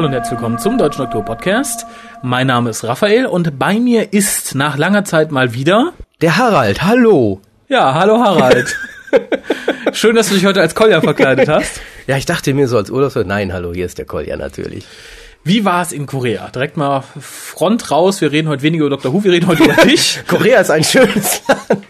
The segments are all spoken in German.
Hallo und herzlich willkommen zum Deutschen Doktor Podcast. Mein Name ist Raphael und bei mir ist nach langer Zeit mal wieder Der Harald, hallo. ja, hallo Harald. Schön, dass du dich heute als Kolja verkleidet hast. Ja, ich dachte mir so als Urlaubsort, nein, hallo, hier ist der Kolja natürlich. Wie war es in Korea? Direkt mal Front raus. Wir reden heute weniger über Dr. Who, wir reden heute über dich. Korea ist ein schönes Land.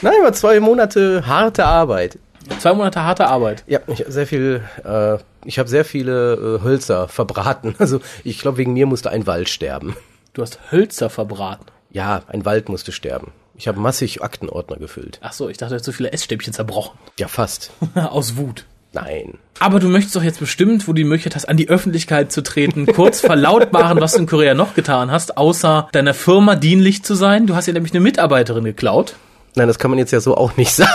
Nein, war zwei Monate harte Arbeit. Zwei Monate harte Arbeit. Ja, ich habe sehr viel, äh, ich habe sehr viele äh, Hölzer verbraten. Also ich glaube, wegen mir musste ein Wald sterben. Du hast Hölzer verbraten. Ja, ein Wald musste sterben. Ich habe massig Aktenordner gefüllt. Ach so, ich dachte, du hast so viele Essstäbchen zerbrochen. Ja, fast. Aus Wut. Nein. Aber du möchtest doch jetzt bestimmt, wo du die Möglichkeit hast, an die Öffentlichkeit zu treten, kurz verlautbaren, was du in Korea noch getan hast, außer deiner Firma dienlich zu sein. Du hast ja nämlich eine Mitarbeiterin geklaut. Nein, das kann man jetzt ja so auch nicht sagen.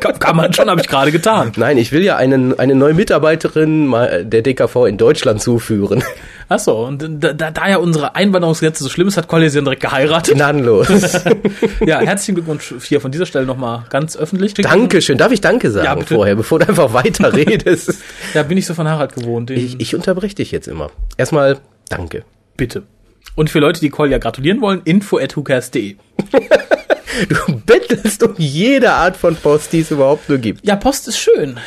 Kann, kann man schon, habe ich gerade getan. Nein, ich will ja einen, eine neue Mitarbeiterin mal der DKV in Deutschland zuführen. Ach so, und da, da, ja unsere Einwanderungsgesetze so schlimm ist, hat dann direkt geheiratet. Gnadenlos. Ja, herzlichen Glückwunsch hier von dieser Stelle nochmal ganz öffentlich. Dankeschön. Darf ich Danke sagen Ja, bitte. vorher, bevor du einfach weiter redest? Ja, bin ich so von Harald gewohnt. Ich, ich unterbreche dich jetzt immer. Erstmal Danke. bitte. Und für Leute, die Kolja gratulieren wollen, info at. Du bettelst um jede Art von Post, die es überhaupt nur gibt. Ja, Post ist schön.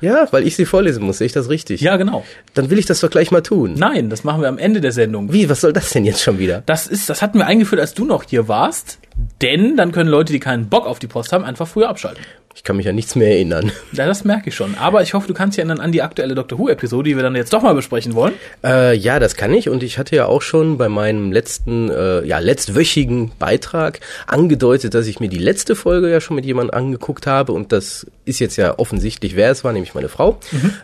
Ja, weil ich sie vorlesen muss. Sehe ich das richtig? Ja, genau. Dann will ich das doch gleich mal tun. Nein, das machen wir am Ende der Sendung. Wie, was soll das denn jetzt schon wieder? Das ist, das hatten wir eingeführt, als du noch hier warst. Denn dann können Leute, die keinen Bock auf die Post haben, einfach früher abschalten. Ich kann mich an nichts mehr erinnern. Ja, das merke ich schon. Aber ich hoffe, du kannst dich erinnern an die aktuelle Doctor Who-Episode, die wir dann jetzt doch mal besprechen wollen. Äh, ja, das kann ich. Und ich hatte ja auch schon bei meinem letzten, äh, ja, letztwöchigen Beitrag angedeutet, dass ich mir die letzte Folge ja schon mit jemandem angeguckt habe. Und das ist jetzt ja offensichtlich, wer es war, nämlich meine Frau,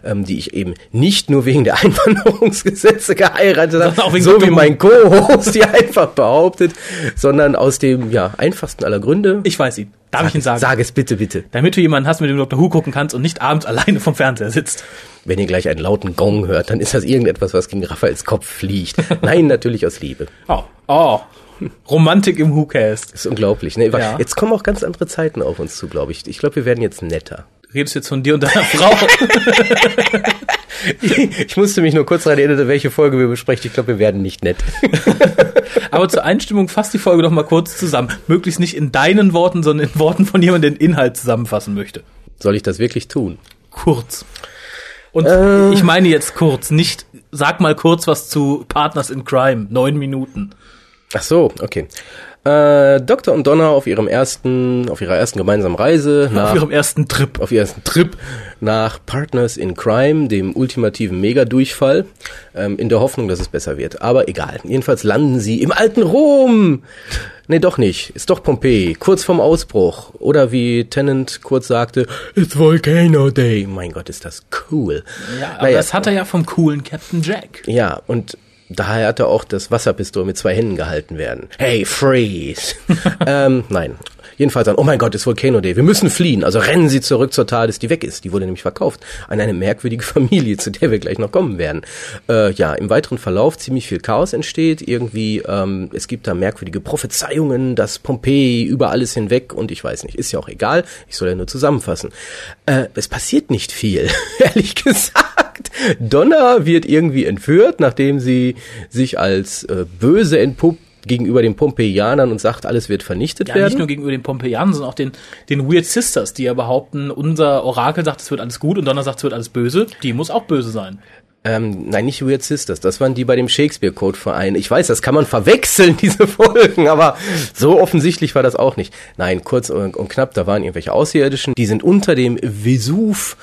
ähm, die ich eben nicht nur wegen der Einwanderungsgesetze geheiratet habe, so wie mein Co-Host hier einfach behauptet, sondern aus dem, ja, einfachsten aller Gründe. Ich weiß ihn. Darf ich ihn sagen? Sag es bitte, bitte. Damit du jemanden hast, mit dem du Doctor Who gucken kannst und nicht abends alleine vom Fernseher sitzt. Wenn ihr gleich einen lauten Gong hört, dann ist das irgendetwas, was gegen Raphaels Kopf fliegt. Nein, natürlich aus Liebe. Oh, oh. Romantik im Who-Cast. Das ist unglaublich. Ne? Ja. Jetzt kommen auch ganz andere Zeiten auf uns zu, glaube ich. Ich glaube, wir werden jetzt netter. Du redest jetzt von dir und deiner Frau. Ich musste mich nur kurz daran erinnern, welche Folge wir besprechen. Ich glaube, wir werden nicht nett. Aber zur Einstimmung fass die Folge doch mal kurz zusammen. Möglichst nicht in deinen Worten, sondern in Worten von jemandem, der den Inhalt zusammenfassen möchte. Soll ich das wirklich tun? Kurz. Und Äh. ich meine jetzt kurz, nicht sag mal kurz was zu Partners in Crime. Neun Minuten. Ach so, okay. Äh, Dr. und Donna auf ihrem ersten, auf ihrer ersten gemeinsamen Reise nach, Auf ihrem ersten Trip. auf ihrem ersten Trip nach Partners in Crime, dem ultimativen Mega-Durchfall, ähm, in der Hoffnung, dass es besser wird. Aber egal. Jedenfalls landen sie im alten Rom. Nee, doch nicht. Ist doch Pompeji. Kurz vorm Ausbruch. Oder wie Tennant kurz sagte, It's Volcano Day. Mein Gott, ist das cool. Ja, aber Naja, das hat er ja vom coolen Captain Jack. ja, und daher hat er auch das Wasserpistol mit zwei Händen gehalten werden. Hey, freeze! ähm, nein. Jedenfalls dann, oh mein Gott, ist Volcano Day, wir müssen fliehen. Also rennen Sie zurück zur TARDIS, die weg ist. Die wurde nämlich verkauft an eine merkwürdige Familie, zu der wir gleich noch kommen werden. Äh, ja, im weiteren Verlauf ziemlich viel Chaos entsteht. Irgendwie, ähm, es gibt da merkwürdige Prophezeiungen, dass Pompeji über alles hinweg und ich weiß nicht, ist ja auch egal. Ich soll ja nur zusammenfassen. Äh, es passiert nicht viel, ehrlich gesagt. Donna wird irgendwie entführt, nachdem sie sich als äh, böse entpuppt gegenüber den Pompeianern und sagt, alles wird vernichtet Ja, werden. nicht nur gegenüber den Pompeianern, sondern auch den, den Weird Sisters, die ja behaupten, unser Orakel sagt, es wird alles gut und Donner sagt, es wird alles böse. Die muss auch böse sein. Ähm, nein, nicht Weird Sisters. Das waren die bei dem Shakespeare-Code-Verein. Ich weiß, das kann man verwechseln, diese Folgen, aber so offensichtlich war das auch nicht. Nein, kurz und, und knapp, da waren irgendwelche Außerirdischen, die sind unter dem Vesuv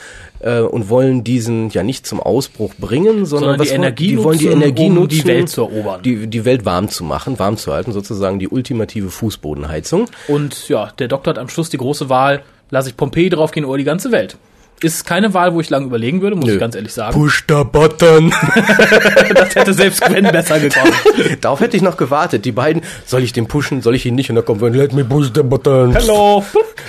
äh, und wollen diesen ja nicht zum Ausbruch bringen, sondern, Sondern die Energie die wollen die nutzen, Energie um nutzen, die Welt zu erobern. Die, die Welt warm zu machen, warm zu halten, sozusagen die ultimative Fußbodenheizung. Und ja, der Doktor hat am Schluss die große Wahl, lasse ich Pompeji draufgehen oder die ganze Welt. Ist keine Wahl, wo ich lange überlegen würde, muss Nö. ich ganz ehrlich sagen. Push the button. Das hätte selbst Gwen besser gekommen. Darauf hätte ich noch gewartet. Die beiden, soll ich den pushen, soll ich ihn nicht? Und dann kommt, let me push the button. Hallo.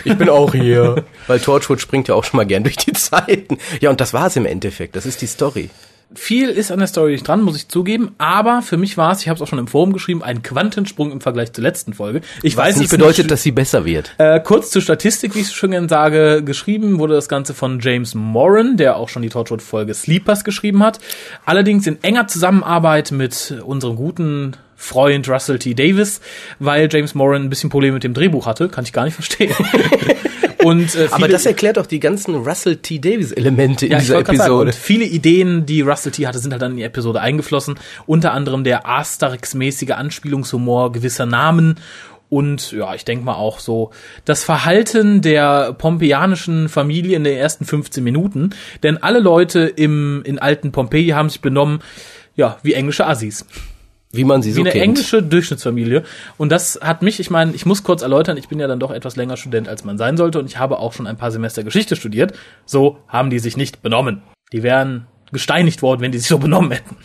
Ich bin auch hier. Weil Torchwood springt ja auch schon mal gern durch die Zeiten. Ja, und das war's im Endeffekt. Das ist die Story. Viel ist an der Story nicht dran, muss ich zugeben, aber für mich war es, ich habe es auch schon im Forum geschrieben, ein Quantensprung im Vergleich zur letzten Folge. Ich Was weiß nicht bedeutet, dass sie besser wird. Äh, kurz zur Statistik, wie ich es schon gerne sage, geschrieben wurde das Ganze von James Moran, der auch schon die Torchwood-Folge Sleepers geschrieben hat. Allerdings in enger Zusammenarbeit mit unserem guten Freund Russell T. Davis, weil James Moran ein bisschen Probleme mit dem Drehbuch hatte, kann ich gar nicht verstehen. Und, äh, Aber das erklärt doch die ganzen Russell T. Davis Elemente in ja, dieser sagen, Episode. und viele Ideen, die Russell T. hatte, sind halt dann in die Episode eingeflossen. Unter anderem der Asterix-mäßige Anspielungshumor gewisser Namen und ja, ich denke mal auch so das Verhalten der pompeianischen Familie in den ersten 15 Minuten. Denn alle Leute im, in alten Pompeji haben sich benommen, ja, wie englische Assis wie man sie wie so eine kennt. englische Durchschnittsfamilie. Und das hat mich, ich meine, ich muss kurz erläutern, ich bin ja dann doch etwas länger Student, als man sein sollte und ich habe auch schon ein paar Semester Geschichte studiert. So haben die sich nicht benommen. Die wären gesteinigt worden, wenn die sich so benommen hätten.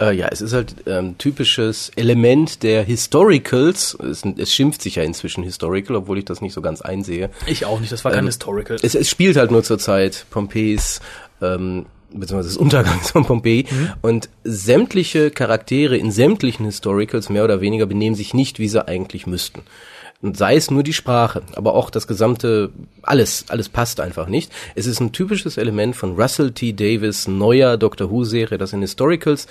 Äh, ja, es ist halt ähm, typisches Element der Historicals. Es, es schimpft sich ja inzwischen Historical, obwohl ich das nicht so ganz einsehe. Ich auch nicht, das war kein Historical. Es, es spielt halt nur zur Zeit Pompeis, ähm, beziehungsweise des Untergangs von Pompeji. Und sämtliche Charaktere in sämtlichen Historicals mehr oder weniger benehmen sich nicht, wie sie eigentlich müssten. Und sei es nur die Sprache, aber auch das gesamte, alles, alles passt einfach nicht. Es ist ein typisches Element von Russell T. Davis neuer Doctor Who-Serie, dass in Historicals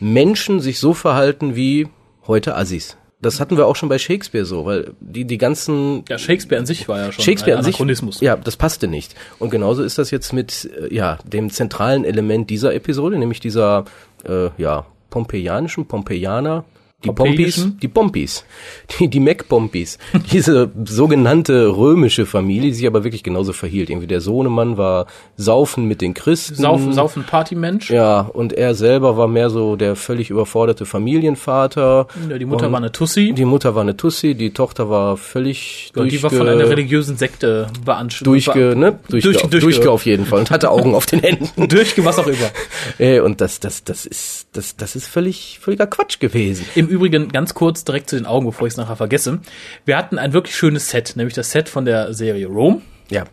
Menschen sich so verhalten wie heute Assis. Das hatten wir auch schon bei Shakespeare so, weil die, die ganzen ja, Shakespeare an sich war ja schon Shakespeare ein an sich, ja, das passte nicht. Und genauso ist das jetzt mit äh, ja dem zentralen Element dieser Episode, nämlich dieser äh, ja pompeianischen Pompeianer, die Pompis, die Pompis, die die Mac-Pompis, diese sogenannte römische Familie, die sich aber wirklich genauso verhielt. Irgendwie der Sohnemann war saufen mit den Christen. Saufen, saufen Partymensch. Ja, und er selber war mehr so der völlig überforderte Familienvater. Ja, die Mutter Und war eine Tussi. Die Mutter war eine Tussi, die Tochter war völlig und die war von einer religiösen Sekte beansprucht. durchge, ne? Durchge, Durchge- durchge- durchge auf jeden Fall und hatte Augen auf den Händen. Durchge, was auch immer. Äh, und das, das, das ist, das, das ist völlig, völliger Quatsch gewesen. Im Übrigen ganz kurz direkt zu den Augen, bevor ich es nachher vergesse. Wir hatten ein wirklich schönes Set, nämlich das Set von der Serie Rome. Ja.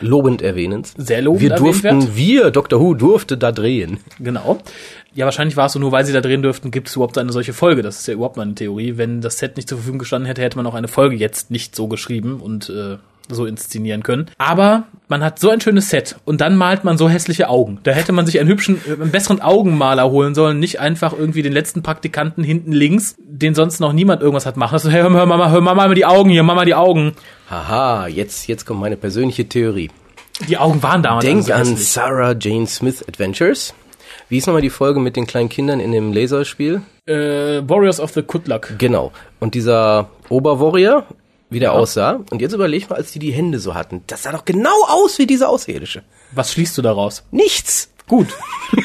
Lobend erwähnend. Sehr lobend Wir durften, wir, Dr. Who, durfte da drehen. Genau. Ja, wahrscheinlich war es so, nur weil sie da drehen dürften, gibt es überhaupt eine solche Folge. Das ist ja überhaupt meine Theorie. Wenn das Set nicht zur Verfügung gestanden hätte, hätte man auch eine Folge jetzt nicht so geschrieben und äh, so inszenieren können. Aber man hat so ein schönes Set und dann malt man so hässliche Augen. Da hätte man sich einen hübschen, äh, einen besseren Augenmaler holen sollen, nicht einfach irgendwie den letzten Praktikanten hinten links, den sonst noch niemand irgendwas hat machen. Also, hey, hör, mal, hör mal, hör mal mal die Augen hier, mach mal die Augen. Haha, jetzt, jetzt kommt meine persönliche Theorie. Die Augen waren damals Denk also an. Sarah Jane Smith Adventures. Wie ist nochmal die Folge mit den kleinen Kindern in dem Laserspiel? äh, Warriors of the Good Luck. Genau. Und dieser Oberwarrior, wie der aussah. Und jetzt überleg mal, als die die Hände so hatten. Das sah doch genau aus wie diese Außerirdische. Was schließt du daraus? Nichts. Gut.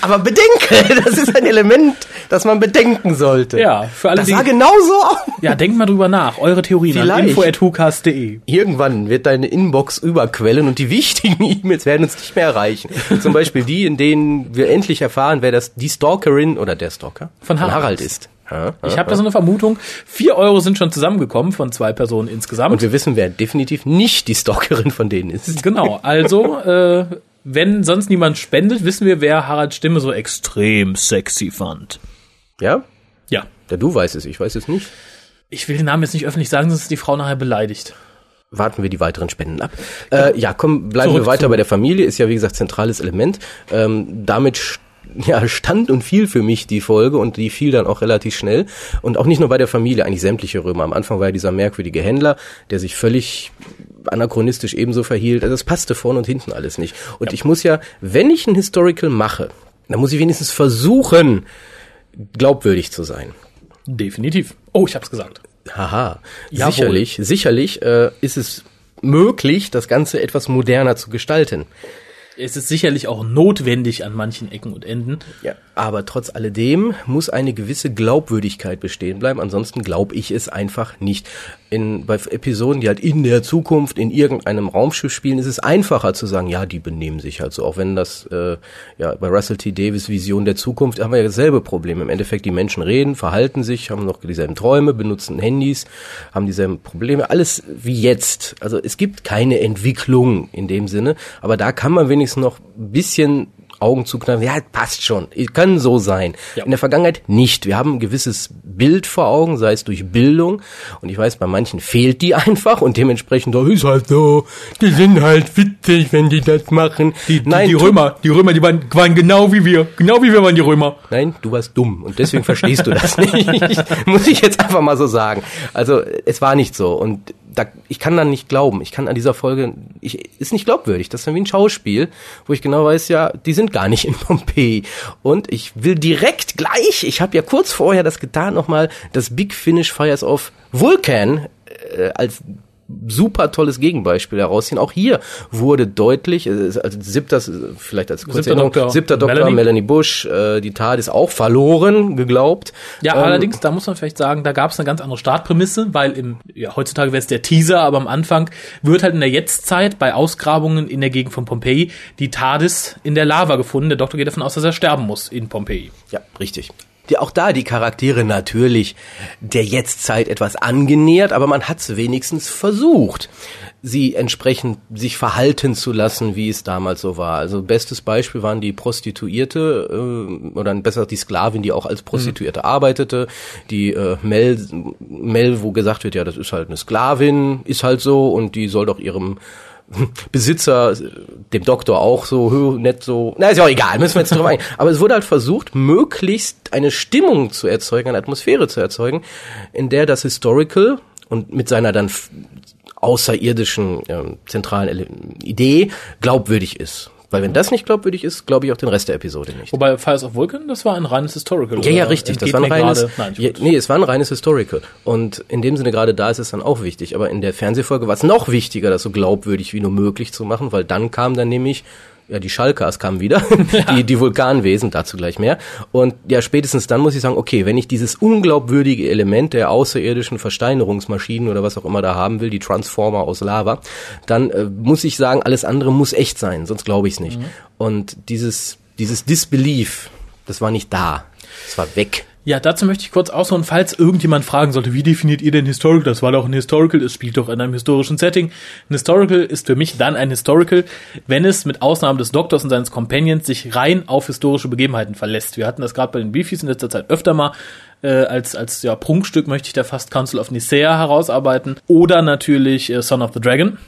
Aber bedenke, das ist ein Element, das man bedenken sollte. Ja, für alle, Das die, sah genauso aus. Ja, denkt mal drüber nach. Eure Theorien an Vielleicht. info.hucast.de. Irgendwann wird deine Inbox überquellen und die wichtigen E-Mails werden uns nicht mehr erreichen. Zum Beispiel die, in denen wir endlich erfahren, wer das die Stalkerin oder der Stalker Von Harald ist. Ich habe da so eine Vermutung. Vier Euro sind schon zusammengekommen von zwei Personen insgesamt. Und wir wissen, wer definitiv nicht die Stalkerin von denen ist. genau, also, äh, wenn sonst niemand spendet, wissen wir, wer Haralds Stimme so extrem sexy fand. Ja? Ja. Ja, du weißt es, ich weiß es nicht. Ich will den Namen jetzt nicht öffentlich sagen, sonst ist die Frau nachher beleidigt. Warten wir die weiteren Spenden ab. Äh, ja, komm, bleiben Zurück wir weiter zu- bei der Familie. Ist ja, wie gesagt, zentrales Element. Ähm, damit ja, stand und fiel für mich die Folge und die fiel dann auch relativ schnell. Und auch nicht nur bei der Familie, eigentlich sämtliche Römer. Am Anfang war ja dieser merkwürdige Händler, der sich völlig anachronistisch ebenso verhielt. Also das passte vorne und hinten alles nicht. Und ich muss ja, wenn ich ein Historical mache, dann muss ich wenigstens versuchen, glaubwürdig zu sein. Definitiv. Oh, ich hab's gesagt. Haha, Jawohl. sicherlich, sicherlich äh, ist es möglich, das Ganze etwas moderner zu gestalten. Es ist sicherlich auch notwendig an manchen Ecken und Enden. Ja. Aber trotz alledem muss eine gewisse Glaubwürdigkeit bestehen bleiben. Ansonsten glaube ich es einfach nicht. In, bei Episoden, die halt in der Zukunft in irgendeinem Raumschiff spielen, ist es einfacher zu sagen, ja, die benehmen sich halt so. Auch wenn das, äh, ja, bei Russell T. Davis Vision der Zukunft haben wir ja dasselbe Problem. Im Endeffekt, die Menschen reden, verhalten sich, haben noch dieselben Träume, benutzen Handys, haben dieselben Probleme. Alles wie jetzt. Also es gibt keine Entwicklung in dem Sinne. Aber da kann man wenigstens noch ein bisschen Augen zukneifen, ja, passt schon, kann so sein. Ja. In der Vergangenheit nicht. Wir haben ein gewisses Bild vor Augen, sei es durch Bildung. Und ich weiß, bei manchen fehlt die einfach und dementsprechend, oh, ist halt so, die sind halt witzig, wenn die das machen. Die, die, Nein, die Römer, die Römer, die waren, waren genau wie wir. Genau wie wir waren die Römer. Nein, du warst dumm und deswegen verstehst du das nicht. Muss ich jetzt einfach mal so sagen. Also es war nicht so und da, ich kann dann nicht glauben. Ich kann an dieser Folge, ich, ist nicht glaubwürdig. Das ist dann wie ein Schauspiel, wo ich genau weiß, ja, die sind gar nicht in Pompeji. Und ich will direkt gleich, ich habe ja kurz vorher das getan, nochmal das Big Finish Fires of Vulcan äh, als super tolles Gegenbeispiel herausziehen. Auch hier wurde deutlich, also siebter, vielleicht als kurze Siebter Erinnerung, Doktor siebter Doktor Melanie. Melanie, Bush, äh, die Tat ist auch verloren, geglaubt. Ja, Ähm, allerdings, da muss man vielleicht sagen, da gab es eine ganz andere Startprämisse, weil im, ja, heutzutage wäre es der Teaser, aber am Anfang wird halt in der Jetztzeit bei Ausgrabungen in der Gegend von Pompeji die TARDIS in der Lava gefunden. Der Doktor geht davon aus, dass er sterben muss in Pompeji. Ja, richtig. Die, auch da die Charaktere natürlich der Jetztzeit etwas angenähert, aber man hat es wenigstens versucht, sie entsprechend sich verhalten zu lassen, wie es damals so war. Also bestes Beispiel waren die Prostituierte äh, oder besser die Sklavin, die auch als Prostituierte arbeitete, die äh, Mel, Mel, wo gesagt wird, ja, das ist halt eine Sklavin, ist halt so und die soll doch ihrem Besitzer, dem Doktor auch so nett so, na ist ja auch egal, müssen wir jetzt drüber eingehen. Aber es wurde halt versucht, möglichst eine Stimmung zu erzeugen, eine Atmosphäre zu erzeugen, in der das Historical und mit seiner dann außerirdischen ähm, zentralen Idee glaubwürdig ist. Weil wenn das nicht glaubwürdig ist, glaube ich auch den Rest der Episode nicht. Wobei Fires of Vulcan, das war ein reines Historical. Ja, ja, richtig. Das war ein reines, Nein, ja, nee, es war ein reines Historical. Und in dem Sinne gerade da ist es dann auch wichtig. Aber in der Fernsehfolge war es noch wichtiger, das so glaubwürdig wie nur möglich zu machen, weil dann kam dann nämlich ja, die Schalkers kamen wieder, die, die Vulkanwesen, dazu gleich mehr. Und ja, spätestens dann muss ich sagen, okay, wenn ich dieses unglaubwürdige Element der außerirdischen Versteinerungsmaschinen oder was auch immer da haben will, die Transformer aus Lava, dann äh, muss ich sagen, alles andere muss echt sein, sonst glaube ich es nicht. Und dieses, dieses Disbelief, das war nicht da. Es war weg. Ja, dazu möchte ich kurz ausholen, falls irgendjemand fragen sollte, wie definiert ihr denn Historical? Das war doch ein Historical, es spielt doch in einem historischen Setting. Ein Historical ist für mich dann ein Historical, wenn es mit Ausnahme des Doktors und seines Companions sich rein auf historische Begebenheiten verlässt. Wir hatten das gerade bei den Beefies in letzter Zeit öfter mal. Äh, als als ja, Prunkstück möchte ich da fast Council of Nicea herausarbeiten. Oder natürlich äh, Son of the Dragon.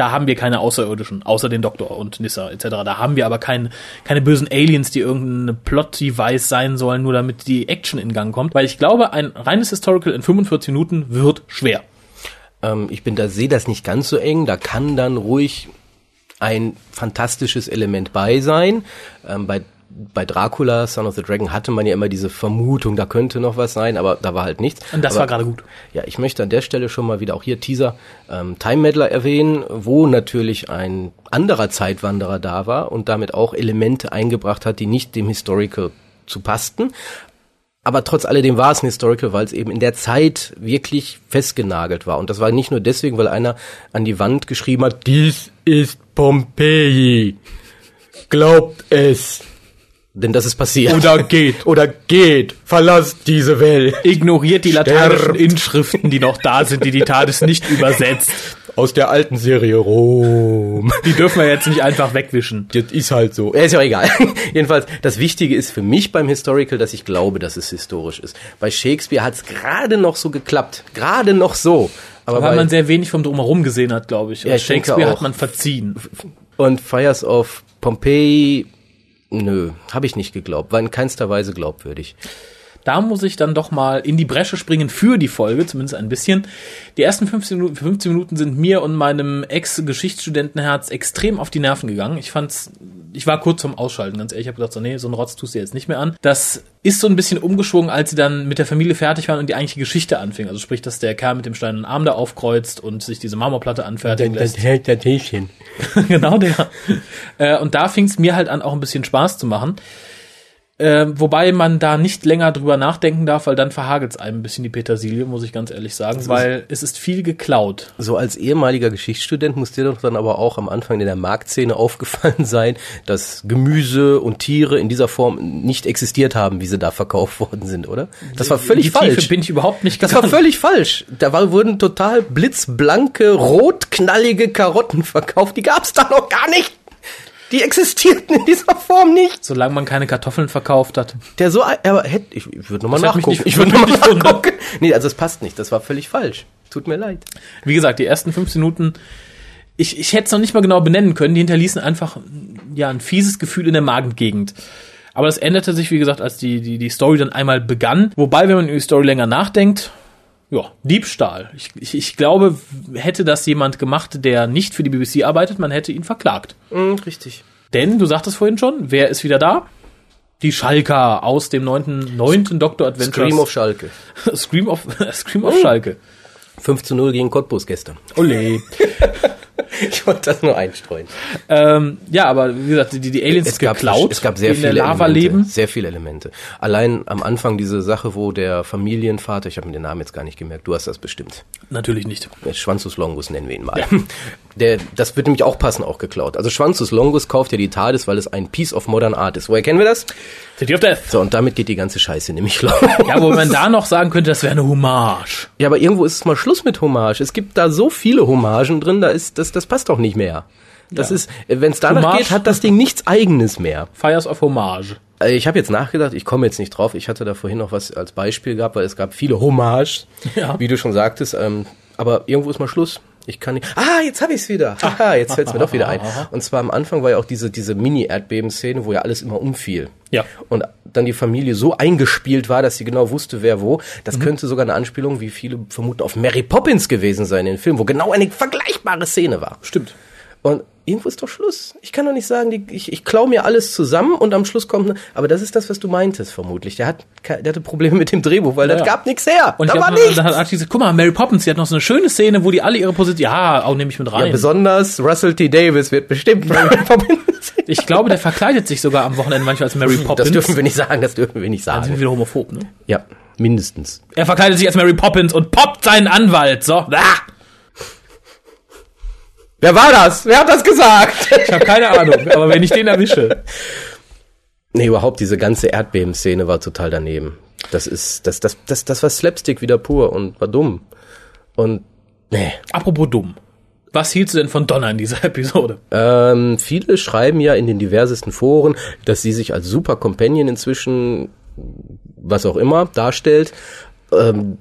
Da haben wir keine Außerirdischen, außer den Doktor und Nissa etc. Da haben wir aber kein, keine bösen Aliens, die irgendeine Plot-Device sein sollen, nur damit die Action in Gang kommt. Weil ich glaube, ein reines Historical in 45 Minuten wird schwer. Ähm, ich bin da, sehe das nicht ganz so eng. Da kann dann ruhig ein fantastisches Element bei sein. Ähm, bei bei Dracula, Son of the Dragon, hatte man ja immer diese Vermutung, da könnte noch was sein, aber da war halt nichts. Und das aber, war gerade gut. Ja, ich möchte an der Stelle schon mal wieder auch hier Teaser ähm, Time Meddler erwähnen, wo natürlich ein anderer Zeitwanderer da war und damit auch Elemente eingebracht hat, die nicht dem Historical zu passten. Aber trotz alledem war es ein Historical, weil es eben in der Zeit wirklich festgenagelt war. Und das war nicht nur deswegen, weil einer an die Wand geschrieben hat, dies ist Pompeji. Glaubt es. Denn das ist passiert. Oder geht. Oder geht. Verlasst diese Welt. Ignoriert die lateinischen. Inschriften, die noch da sind, die die TARDIS nicht übersetzt. Aus der alten Serie Rom. Die dürfen wir jetzt nicht einfach wegwischen. Das ist halt so. Ja, ist ja auch egal. Jedenfalls, das Wichtige ist für mich beim Historical, dass ich glaube, dass es historisch ist. Bei Shakespeare hat es gerade noch so geklappt. Gerade noch so. Aber Weil bei, man sehr wenig vom Drumherum gesehen hat, glaube ich. Ja, Shakespeare hat man verziehen. und Fires of Pompeii, nö, habe ich nicht geglaubt. War in keinster Weise glaubwürdig. Da muss ich dann doch mal in die Bresche springen für die Folge, zumindest ein bisschen. Die ersten 15 Minuten, 15 Minuten sind mir und meinem Ex-Geschichtsstudentenherz extrem auf die Nerven gegangen. Ich fand's, ich war kurz zum Ausschalten, ganz ehrlich. Ich habe gedacht, so, nee, so ein Rotz tust du jetzt nicht mehr an. Das ist so ein bisschen umgeschwungen, als sie dann mit der Familie fertig waren und die eigentliche Geschichte anfing. Also sprich, dass der Kerl mit dem steinernen Arm da aufkreuzt und sich diese Marmorplatte anfertigen lässt. hält das Häschen. genau der. Äh, und da fing es mir halt an, auch ein bisschen Spaß zu machen. Äh, wobei man da nicht länger drüber nachdenken darf, weil dann verhagelt es einem ein bisschen die Petersilie, muss ich ganz ehrlich sagen, weil es ist viel geklaut. So als ehemaliger Geschichtsstudent muss dir doch dann aber auch am Anfang in der Marktszene aufgefallen sein, dass Gemüse und Tiere in dieser Form nicht existiert haben, wie sie da verkauft worden sind, oder? Das war völlig die falsch. Tiefe bin ich überhaupt nicht Das war gegangen. völlig falsch. Da war, wurden total blitzblanke, rotknallige Karotten verkauft. Die gab's da noch gar nicht. Die existierten in dieser Form nicht. Solange man keine Kartoffeln verkauft hat. Der so, aber hätte, ich, ich würde nochmal nachgucken. nicht- ich würde nochmal nachgucken. Nee, also es passt nicht. Das war völlig falsch. Tut mir leid. Wie gesagt, die ersten fünf Minuten, ich, ich hätte es noch nicht mal genau benennen können, die hinterließen einfach ja ein fieses Gefühl in der Magengegend. Aber das änderte sich, wie gesagt, als die, die, die Story dann einmal begann. Wobei, wenn man über die Story länger nachdenkt, ja, Diebstahl. Ich, ich, ich glaube, hätte das jemand gemacht, der nicht für die BBC arbeitet, man hätte ihn verklagt. Mm, richtig. Denn, du sagtest vorhin schon, wer ist wieder da? Die Schalker aus dem neunten, neunten Doctor Adventures. Scream of Schalke. Scream of, Scream of Schalke. 5 zu 0 gegen Cottbus gestern. Ole. Ich wollte das nur einstreuen. Ähm, ja, aber wie gesagt, die, die Aliens Es gab, geklaut, es gab sehr viele der Lava Elemente, leben. Sehr viele Elemente. Allein am Anfang diese Sache, wo der Familienvater, ich habe mir den Namen jetzt gar nicht gemerkt, du hast das bestimmt. Natürlich nicht. Schwanzus Longus nennen wir ihn mal. Der, das wird nämlich auch passen, auch geklaut. Also Schwanzus Longus kauft ja die TARDIS, weil es ein Piece of Modern Art ist. Woher kennen wir das? City of Death. So, und damit geht die ganze Scheiße nämlich los. Ja, wo man da noch sagen könnte, das wäre eine Hommage. Ja, aber irgendwo ist es mal Schluss mit Hommage. Es gibt da so viele Hommagen drin, da ist, das, das passt doch nicht mehr. Das Ja. ist, wenn es danach Hommage- geht, hat das Ding nichts eigenes mehr. Fires of Hommage. Äh, Ich habe jetzt nachgedacht, ich komme jetzt nicht drauf. Ich hatte da vorhin noch was als Beispiel gehabt, weil es gab viele Hommages, Ja. wie du schon sagtest. Ähm, aber irgendwo ist mal Schluss. Ich kann nicht. Ah, jetzt habe ich es wieder. Haha, jetzt fällt es mir doch wieder ein. Und zwar am Anfang war ja auch diese diese Mini-Erdbeben-Szene, wo ja alles immer umfiel. Ja. Und dann die Familie so eingespielt war, dass sie genau wusste, wer wo. Das könnte sogar eine Anspielung, wie viele vermuten, auf Mary Poppins gewesen sein in dem Film, wo genau eine vergleichbare Szene war. Stimmt. Und irgendwo ist doch Schluss. Ich kann doch nicht sagen, die, ich, ich klau mir alles zusammen und am Schluss kommt, ne, aber das ist das, was du meintest, vermutlich. Der hat, der hatte Probleme mit dem Drehbuch, weil Ja, das ja. gab nichts her. Und da war nichts. dann hat Archie gesagt, guck mal, Mary Poppins, die hat noch so eine schöne Szene, wo die alle ihre Position, ja, auch nehme ich mit Ja, rein. besonders Russell T. Davis wird bestimmt Mary Poppins. ich glaube, der verkleidet sich sogar am Wochenende manchmal als Mary Poppins. Das dürfen wir nicht sagen, das dürfen wir nicht Dann sind wir sagen. wieder homophob, ne? Ja, mindestens. Er verkleidet sich als Mary Poppins und poppt seinen Anwalt, so. Ah! Wer war das? Wer hat das gesagt? Ich habe keine Ahnung, aber wenn ich den erwische. nee, überhaupt, diese ganze Erdbebenszene war total daneben. Das ist, das, das, das, das war Slapstick wieder pur und war dumm. Und, nee. Apropos dumm. Was hielst du denn von Donner in dieser Episode? Ähm, viele schreiben ja in den diversesten Foren, dass sie sich als Super Companion inzwischen, was auch immer, darstellt. Ähm,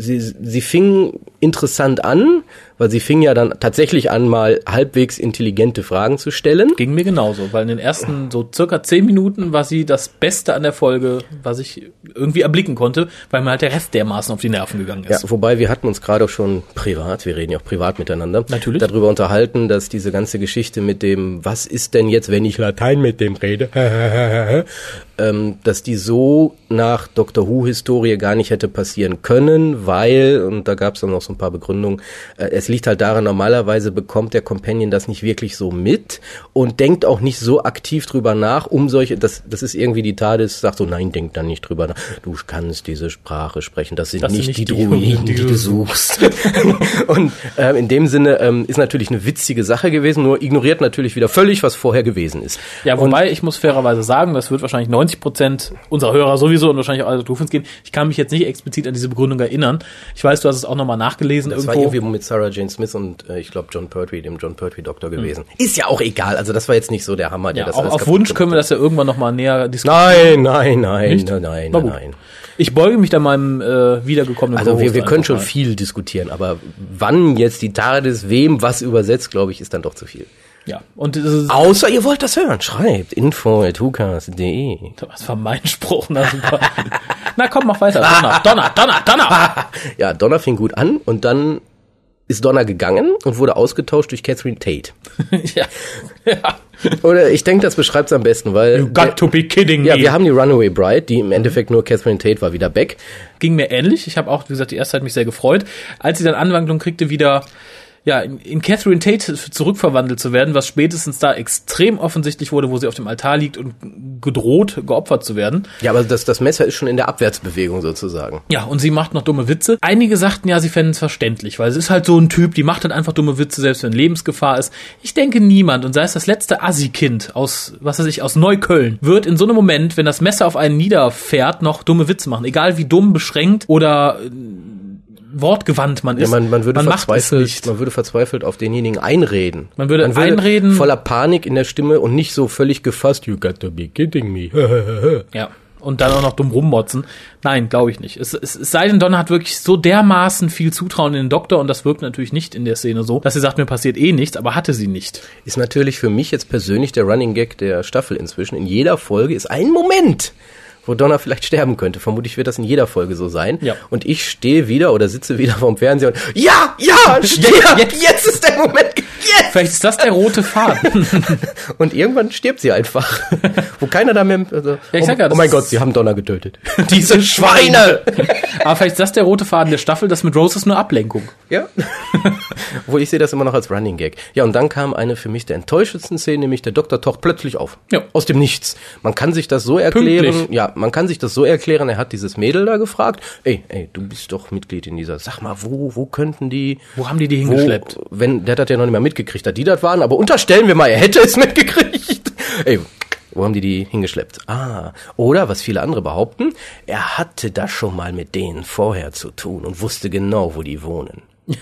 sie, sie fing interessant an, weil sie fing ja dann tatsächlich an, mal halbwegs intelligente Fragen zu stellen. Ging mir genauso, weil in den ersten so circa zehn Minuten war sie das Beste an der Folge, was ich irgendwie erblicken konnte, weil mir halt der Rest dermaßen auf die Nerven gegangen Ja, ist. wobei wir hatten uns gerade auch schon privat, wir reden ja auch privat miteinander, Natürlich. darüber unterhalten, dass diese ganze Geschichte mit dem, was ist denn jetzt, wenn ich Latein mit dem rede, ähm, dass die so nach Doctor Who-Historie gar nicht hätte passieren können, weil, und da gab es dann noch so ein paar Begründungen, äh, es liegt halt daran, normalerweise bekommt der Companion das nicht wirklich so mit und denkt auch nicht so aktiv drüber nach, um solche, das, das ist irgendwie die TARDIS, sagt so, nein, denk da nicht drüber nach, du kannst diese Sprache sprechen, das sind Das sind nicht, nicht die die Druiden, die, die du suchst. und ähm, in dem Sinne ähm, ist natürlich eine witzige Sache gewesen, nur ignoriert natürlich wieder völlig, was vorher gewesen ist. Ja, wobei ich muss fairerweise sagen, das wird wahrscheinlich 90 Prozent unserer Hörer sowieso und wahrscheinlich auch alle Dooфins gehen. Ich kann mich jetzt nicht explizit an diese Begründung erinnern. Ich weiß, du hast es auch nochmal nachgelesen Das war irgendwo. irgendwie mit Sarah Jane Smith und äh, ich glaube John Pertwee, dem John Pertwee Doktor gewesen. Ist ja auch egal, also das war jetzt nicht so der Hammer, der ja, das auch auf Wunsch können wir das ja irgendwann nochmal näher diskutieren. Nein, nein, nein, Nicht? nein, nein, nein. Ich beuge mich da meinem äh, wiedergekommenen Also wir, wir können schon mal. viel diskutieren, aber wann jetzt die TARDIS wem was übersetzt, glaube ich, ist dann doch zu viel. Ja, und das ist, Außer ihr wollt das hören, schreibt info.hukas.de. was war mein Spruch? Na super. Na komm, mach weiter. Donner, Donner, Donner, Donner. Ja, Donner fing gut an und dann ist Donner gegangen und wurde ausgetauscht durch Catherine Tate. ja. ja. Oder ich denke, das beschreibt es am besten, weil You got to be kidding ja, me. wir haben die Runaway Bride, die im Endeffekt nur Catherine Tate war, wieder back. ging mir ähnlich. Ich habe auch, wie gesagt, die erste Zeit mich sehr gefreut. Als sie dann Anwandlung kriegte, wieder ja, in, in Catherine Tate zurückverwandelt zu werden, was spätestens da extrem offensichtlich wurde, wo sie auf dem Altar liegt und gedroht, geopfert zu werden. Ja, aber das, das Messer ist schon in der Abwärtsbewegung sozusagen. Ja, und sie macht noch dumme Witze. Einige sagten ja, sie fänden es verständlich, weil sie ist halt so ein Typ, die macht halt einfach dumme Witze, selbst wenn Lebensgefahr ist. Ich denke, niemand, und sei es das letzte Assi-Kind aus, was weiß ich, aus Neukölln, wird in so einem Moment, wenn das Messer auf einen niederfährt, noch dumme Witze machen. Egal wie dumm, beschränkt oder äh, wortgewandt man Ja, ist. man, man würde es verzweifelt, nicht. man würde verzweifelt auf denjenigen einreden. Man würde einreden- voller Panik in der Stimme und nicht so völlig gefasst. You got to be kidding me. Ja. Und dann auch noch dumm rummotzen. Nein, glaube ich nicht. Es, es, es sei denn, Donna hat wirklich so dermaßen viel Zutrauen in den Doktor und das wirkt natürlich nicht in der Szene so, dass sie sagt, mir passiert eh nichts, aber hatte sie nicht. ist natürlich für mich jetzt persönlich der Running Gag der Staffel inzwischen. In jeder Folge ist ein Moment, wo Donna vielleicht sterben könnte. Vermutlich wird das in jeder Folge so sein. Ja. Und ich stehe wieder oder sitze wieder vorm Fernseher und ja, ja, stirb, Jetzt- jetzt, ist der Moment, jetzt. Vielleicht ist das der rote Faden. Und irgendwann stirbt sie einfach. wo keiner da mehr, also, ich oh, ja, oh mein Gott, sie haben Donna getötet. Diese Schweine! aber vielleicht ist das der rote Faden der Staffel, das mit Rose ist nur Ablenkung. Ja. Wo ich sehe das immer noch als Running Gag. Ja, und dann kam eine für mich der enttäuschendsten Szene, nämlich der Doktor taucht plötzlich auf. Ja. Aus dem Nichts. Man kann sich das so erklären. Pünktlich. Ja, man kann sich das so erklären. Er hat dieses Mädel da gefragt. Ey, ey, du bist doch Mitglied in dieser. Sag mal, wo, wo könnten die? Wo haben die die Wo, hingeschleppt? wenn, der hat ja noch nicht mal mitgekriegt, dass die das waren, aber unterstellen wir mal, er hätte es mitgekriegt. Ey, wo haben die die hingeschleppt? Ah, oder was viele andere behaupten, er hatte das schon mal mit denen vorher zu tun und wusste genau, wo die wohnen.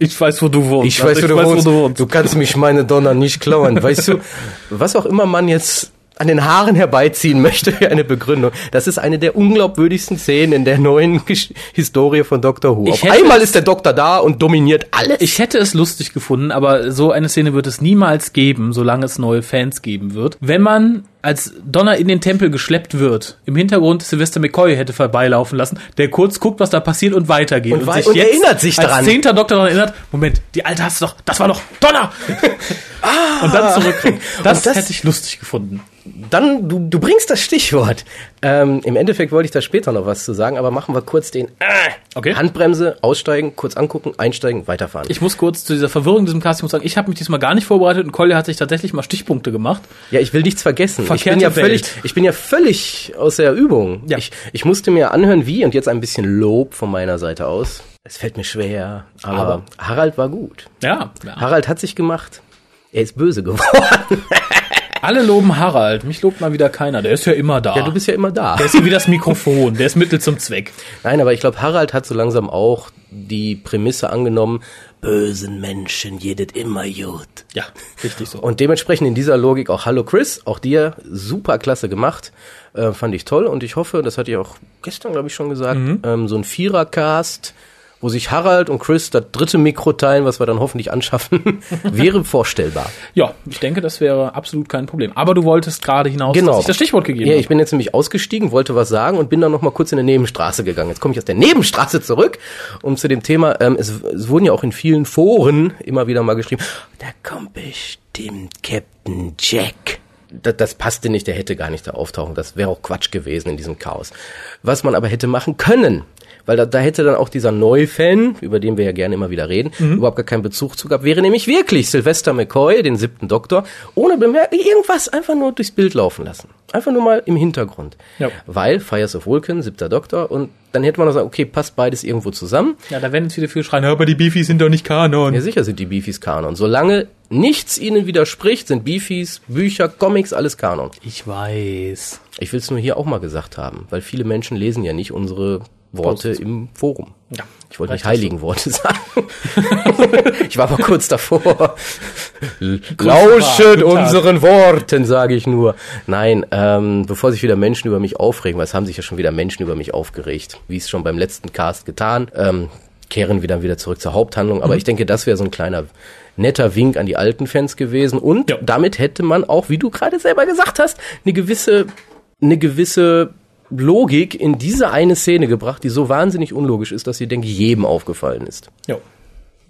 Ich weiß, wo du wohnst. Ich weiß, wo, du, wohnst. du kannst mich meine Donner nicht klauen. Weißt du, was auch immer man jetzt an den Haaren herbeiziehen möchte für eine Begründung. Das ist eine der unglaubwürdigsten Szenen in der neuen Gesch Historie von Doctor Who. Auf einmal ist der Doktor da und dominiert alles. Ich hätte es lustig gefunden, aber so eine Szene wird es niemals geben, solange es neue Fans geben wird. Wenn man als Donner in den Tempel geschleppt wird, im Hintergrund Sylvester McCoy hätte vorbeilaufen lassen, der kurz guckt, was da passiert und weitergeht. Und wei- und erinnert sich als daran. zehnter Doktor daran erinnert, Moment, die alte hast du doch, das war doch Donner! und dann zurückkommt. Das, Und das- hätte ich lustig gefunden. Dann, du, du bringst das Stichwort. Ähm, Im Endeffekt wollte ich da später noch was zu sagen, aber machen wir kurz den äh, Okay. Handbremse, aussteigen, kurz angucken, einsteigen, weiterfahren. Ich muss kurz zu dieser Verwirrung in diesem Casting sagen, ich habe mich diesmal gar nicht vorbereitet und Collier hat sich tatsächlich mal Stichpunkte gemacht. Ja, ich will nichts vergessen. Ich bin ja völlig, ich bin ja völlig aus der Übung. Ja. Ich, ich musste mir anhören, wie, und jetzt ein bisschen Lob von meiner Seite aus. Es fällt mir schwer, aber, Aber. Harald war gut. Ja, ja. Harald hat sich gemacht. Er ist böse geworden. Alle loben Harald, mich lobt mal wieder keiner. Der ist ja immer da. Ja, du bist ja immer da. der ist ja wie das Mikrofon, der ist Mittel zum Zweck. Nein, aber ich glaube, Harald hat so langsam auch die Prämisse angenommen, bösen Menschen jedet immer gut. Ja, richtig so. Und dementsprechend in dieser Logik auch Hallo Chris, auch dir super klasse gemacht, äh, fand ich toll und ich hoffe, das hatte ich auch gestern glaube ich schon gesagt, ähm, so ein Vierercast, wo sich Harald und Chris das dritte Mikro teilen, was wir dann hoffentlich anschaffen, wäre vorstellbar. Ja, ich denke, das wäre absolut kein Problem. Aber du wolltest gerade hinaus, Genau. dass ich das Stichwort gegeben Ja, ich bin jetzt nämlich ausgestiegen, wollte was sagen und bin dann noch mal kurz in eine Nebenstraße gegangen. Jetzt komme ich aus der Nebenstraße zurück, um zu dem Thema, ähm, es, es wurden ja auch in vielen Foren immer wieder mal geschrieben, da kommt bestimmt Captain Jack. Das, das passte nicht, der hätte gar nicht da auftauchen. Das wäre auch Quatsch gewesen in diesem Chaos. Was man aber hätte machen können, weil da, da hätte dann auch dieser Neufan, über den wir ja gerne immer wieder reden, überhaupt gar keinen Bezug zu gehabt, wäre nämlich wirklich Sylvester McCoy, den siebten Doktor, ohne Bemerkung, irgendwas einfach nur durchs Bild laufen lassen. Einfach nur mal im Hintergrund. Ja. Weil Fires of Vulcan, siebter Doktor, und dann hätte man gesagt, okay, passt beides irgendwo zusammen. ja, da werden jetzt wieder viele schreien, aber die Beefies sind doch nicht Kanon. Ja, sicher sind die Beefies Kanon. Solange nichts ihnen widerspricht, sind Beefies, Bücher, Comics, alles Kanon. Ich weiß. Ich will es nur hier auch mal gesagt haben, weil viele Menschen lesen ja nicht unsere Worte Posts. im Forum. Ja, Ich wollte nicht heiligen Worte sagen. ich war aber kurz davor. Lauschet Tag. unseren Worten, sage ich nur. Nein, ähm, bevor sich wieder Menschen über mich aufregen, weil es haben sich ja schon wieder Menschen über mich aufgeregt, wie es schon beim letzten Cast getan, ähm, kehren wir dann wieder zurück zur Haupthandlung. Mhm. Aber ich denke, das wäre so ein kleiner netter Wink an die alten Fans gewesen. Und Ja. damit hätte man auch, wie du gerade selber gesagt hast, eine gewisse, eine gewisse Logik in diese eine Szene gebracht, die so wahnsinnig unlogisch ist, dass sie, denke ich, jedem aufgefallen ist. Ja.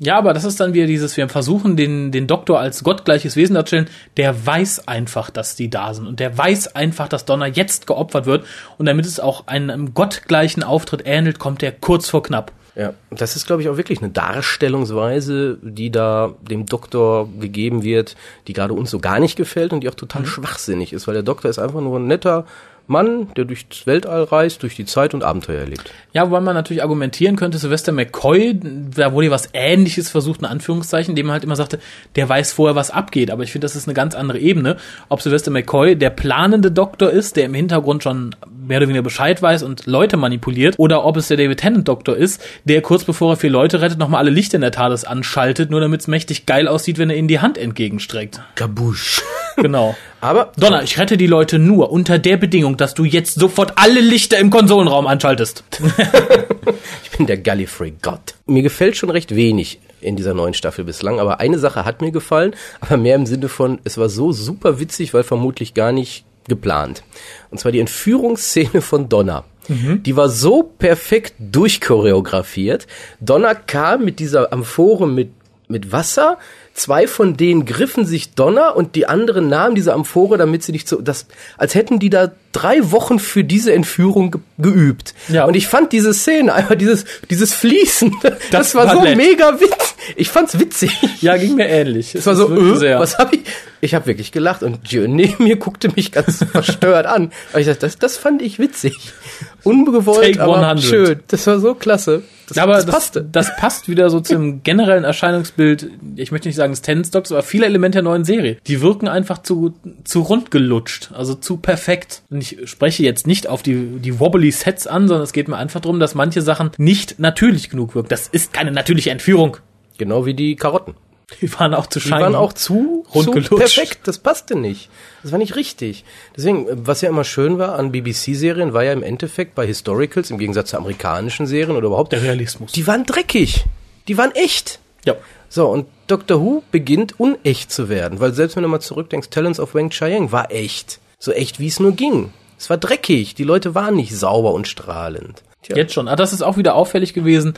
Ja, aber das ist dann wieder dieses, wir versuchen den, den Doktor als gottgleiches Wesen darzustellen, der weiß einfach, dass die da sind und der weiß einfach, dass Donner jetzt geopfert wird und damit es auch einem gottgleichen Auftritt ähnelt, kommt er kurz vor knapp. Ja, das ist, glaube ich, auch wirklich eine Darstellungsweise, die da dem Doktor gegeben wird, die gerade uns so gar nicht gefällt und die auch total schwachsinnig ist, weil der Doktor ist einfach nur ein netter Mann, der durchs Weltall reist, durch die Zeit und Abenteuer erlebt. Ja, wobei man natürlich argumentieren könnte, Sylvester McCoy, da wurde was Ähnliches versucht, in Anführungszeichen, indem man halt immer sagte, der weiß vorher, was abgeht. Aber ich finde, das ist eine ganz andere Ebene. Ob Sylvester McCoy der planende Doktor ist, der im Hintergrund schon mehr oder weniger Bescheid weiß und Leute manipuliert, oder ob es der David Tennant Doktor ist, der kurz bevor er vier Leute rettet, nochmal alle Lichter in der TARDIS anschaltet, nur damit es mächtig geil aussieht, wenn er ihnen die Hand entgegenstreckt. Kabusch. Genau. Aber Donner, ich rette die Leute nur unter der Bedingung, dass du jetzt sofort alle Lichter im Konsolenraum anschaltest. ich bin der Gallifrey-Gott. Mir gefällt schon recht wenig in dieser neuen Staffel bislang, aber eine Sache hat mir gefallen, aber mehr im Sinne von, es war so super witzig, weil vermutlich gar nicht geplant. Und zwar die Entführungsszene von Donner. Die war so perfekt durchchoreografiert. Donner kam mit dieser Amphore mit, mit Wasser. Zwei von denen griffen sich Donner und die anderen nahmen diese Amphore, damit sie nicht so, das, als hätten die da drei Wochen für diese Entführung ge geübt. Ja. Und ich fand diese Szene, einfach dieses, dieses Fließen, das, Das war war so nett. mega witzig. Ich fand's witzig. ja, ging mir ähnlich. Es war so, äh, was hab ich? Ich habe wirklich gelacht und Jö neben mir guckte mich ganz verstört an. Aber ich dachte, das, das fand ich witzig. Ungewollt, Take aber 100. schön. Das war so klasse. Das, aber das passte. das passt wieder so zum generellen Erscheinungsbild, ich möchte nicht sagen des Tennis-Stocks, aber viele Elemente der neuen Serie. Die wirken einfach zu, zu rund gelutscht, also zu perfekt. Und ich spreche jetzt nicht auf die, die wobbly Sets an, sondern es geht mir einfach darum, dass manche Sachen nicht natürlich genug wirken. Das ist keine natürliche Entführung. Genau wie die Karotten. Die waren auch zu Die shiny. waren auch zu, Rund zu perfekt. Das passte nicht. Das war nicht richtig. Deswegen, was ja immer schön war an BBC-Serien, war ja im Endeffekt bei Historicals, im Gegensatz zu amerikanischen Serien oder überhaupt, der Realismus. die waren dreckig. Die waren echt. ja. So, und Doctor Who beginnt unecht zu werden, weil selbst wenn du mal zurückdenkst, Talents of Wang Chiang war echt. So echt, wie es nur ging. Es war dreckig, die Leute waren nicht sauber und strahlend. Tja, Jetzt schon. Ah, das ist auch wieder auffällig gewesen.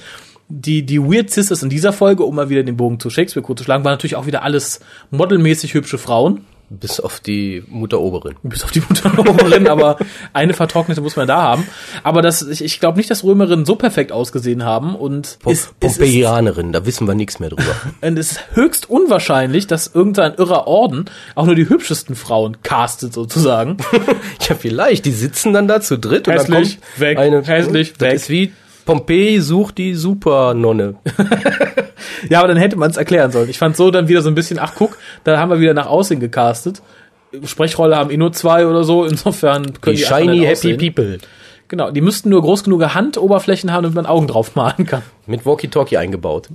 Die, die Weird Sisters in dieser Folge, um mal wieder den Bogen zu Shakespeare kurz zu schlagen, waren natürlich auch wieder alles modelmäßig hübsche Frauen. bis auf die Mutter Oberin. Bis auf die Mutteroberin, aber eine vertrocknete muss man da haben. Aber das, ich, ich glaube nicht, dass Römerinnen so perfekt ausgesehen haben und Pom es, es, ist, Pompeianerin, da wissen wir nichts mehr drüber. und es ist höchst unwahrscheinlich, dass irgendein irrer Orden auch nur die hübschesten Frauen castet sozusagen. ja, vielleicht, die sitzen dann da zu dritt und dann Hässlich, kommt weg, eine, hässlich, das weg. ist wie Pompeii sucht die Supernonne. Ja, aber dann hätte man es erklären sollen. Ich fand so dann wieder so ein bisschen, ach guck, da haben wir wieder nach außen gecastet. Sprechrolle haben eh nur zwei oder so, insofern können Die die, shiny happy aussehen. people. Genau, die müssten nur groß genug Handoberflächen haben, damit man Augen drauf malen kann. Mit Walkie-Talkie eingebaut.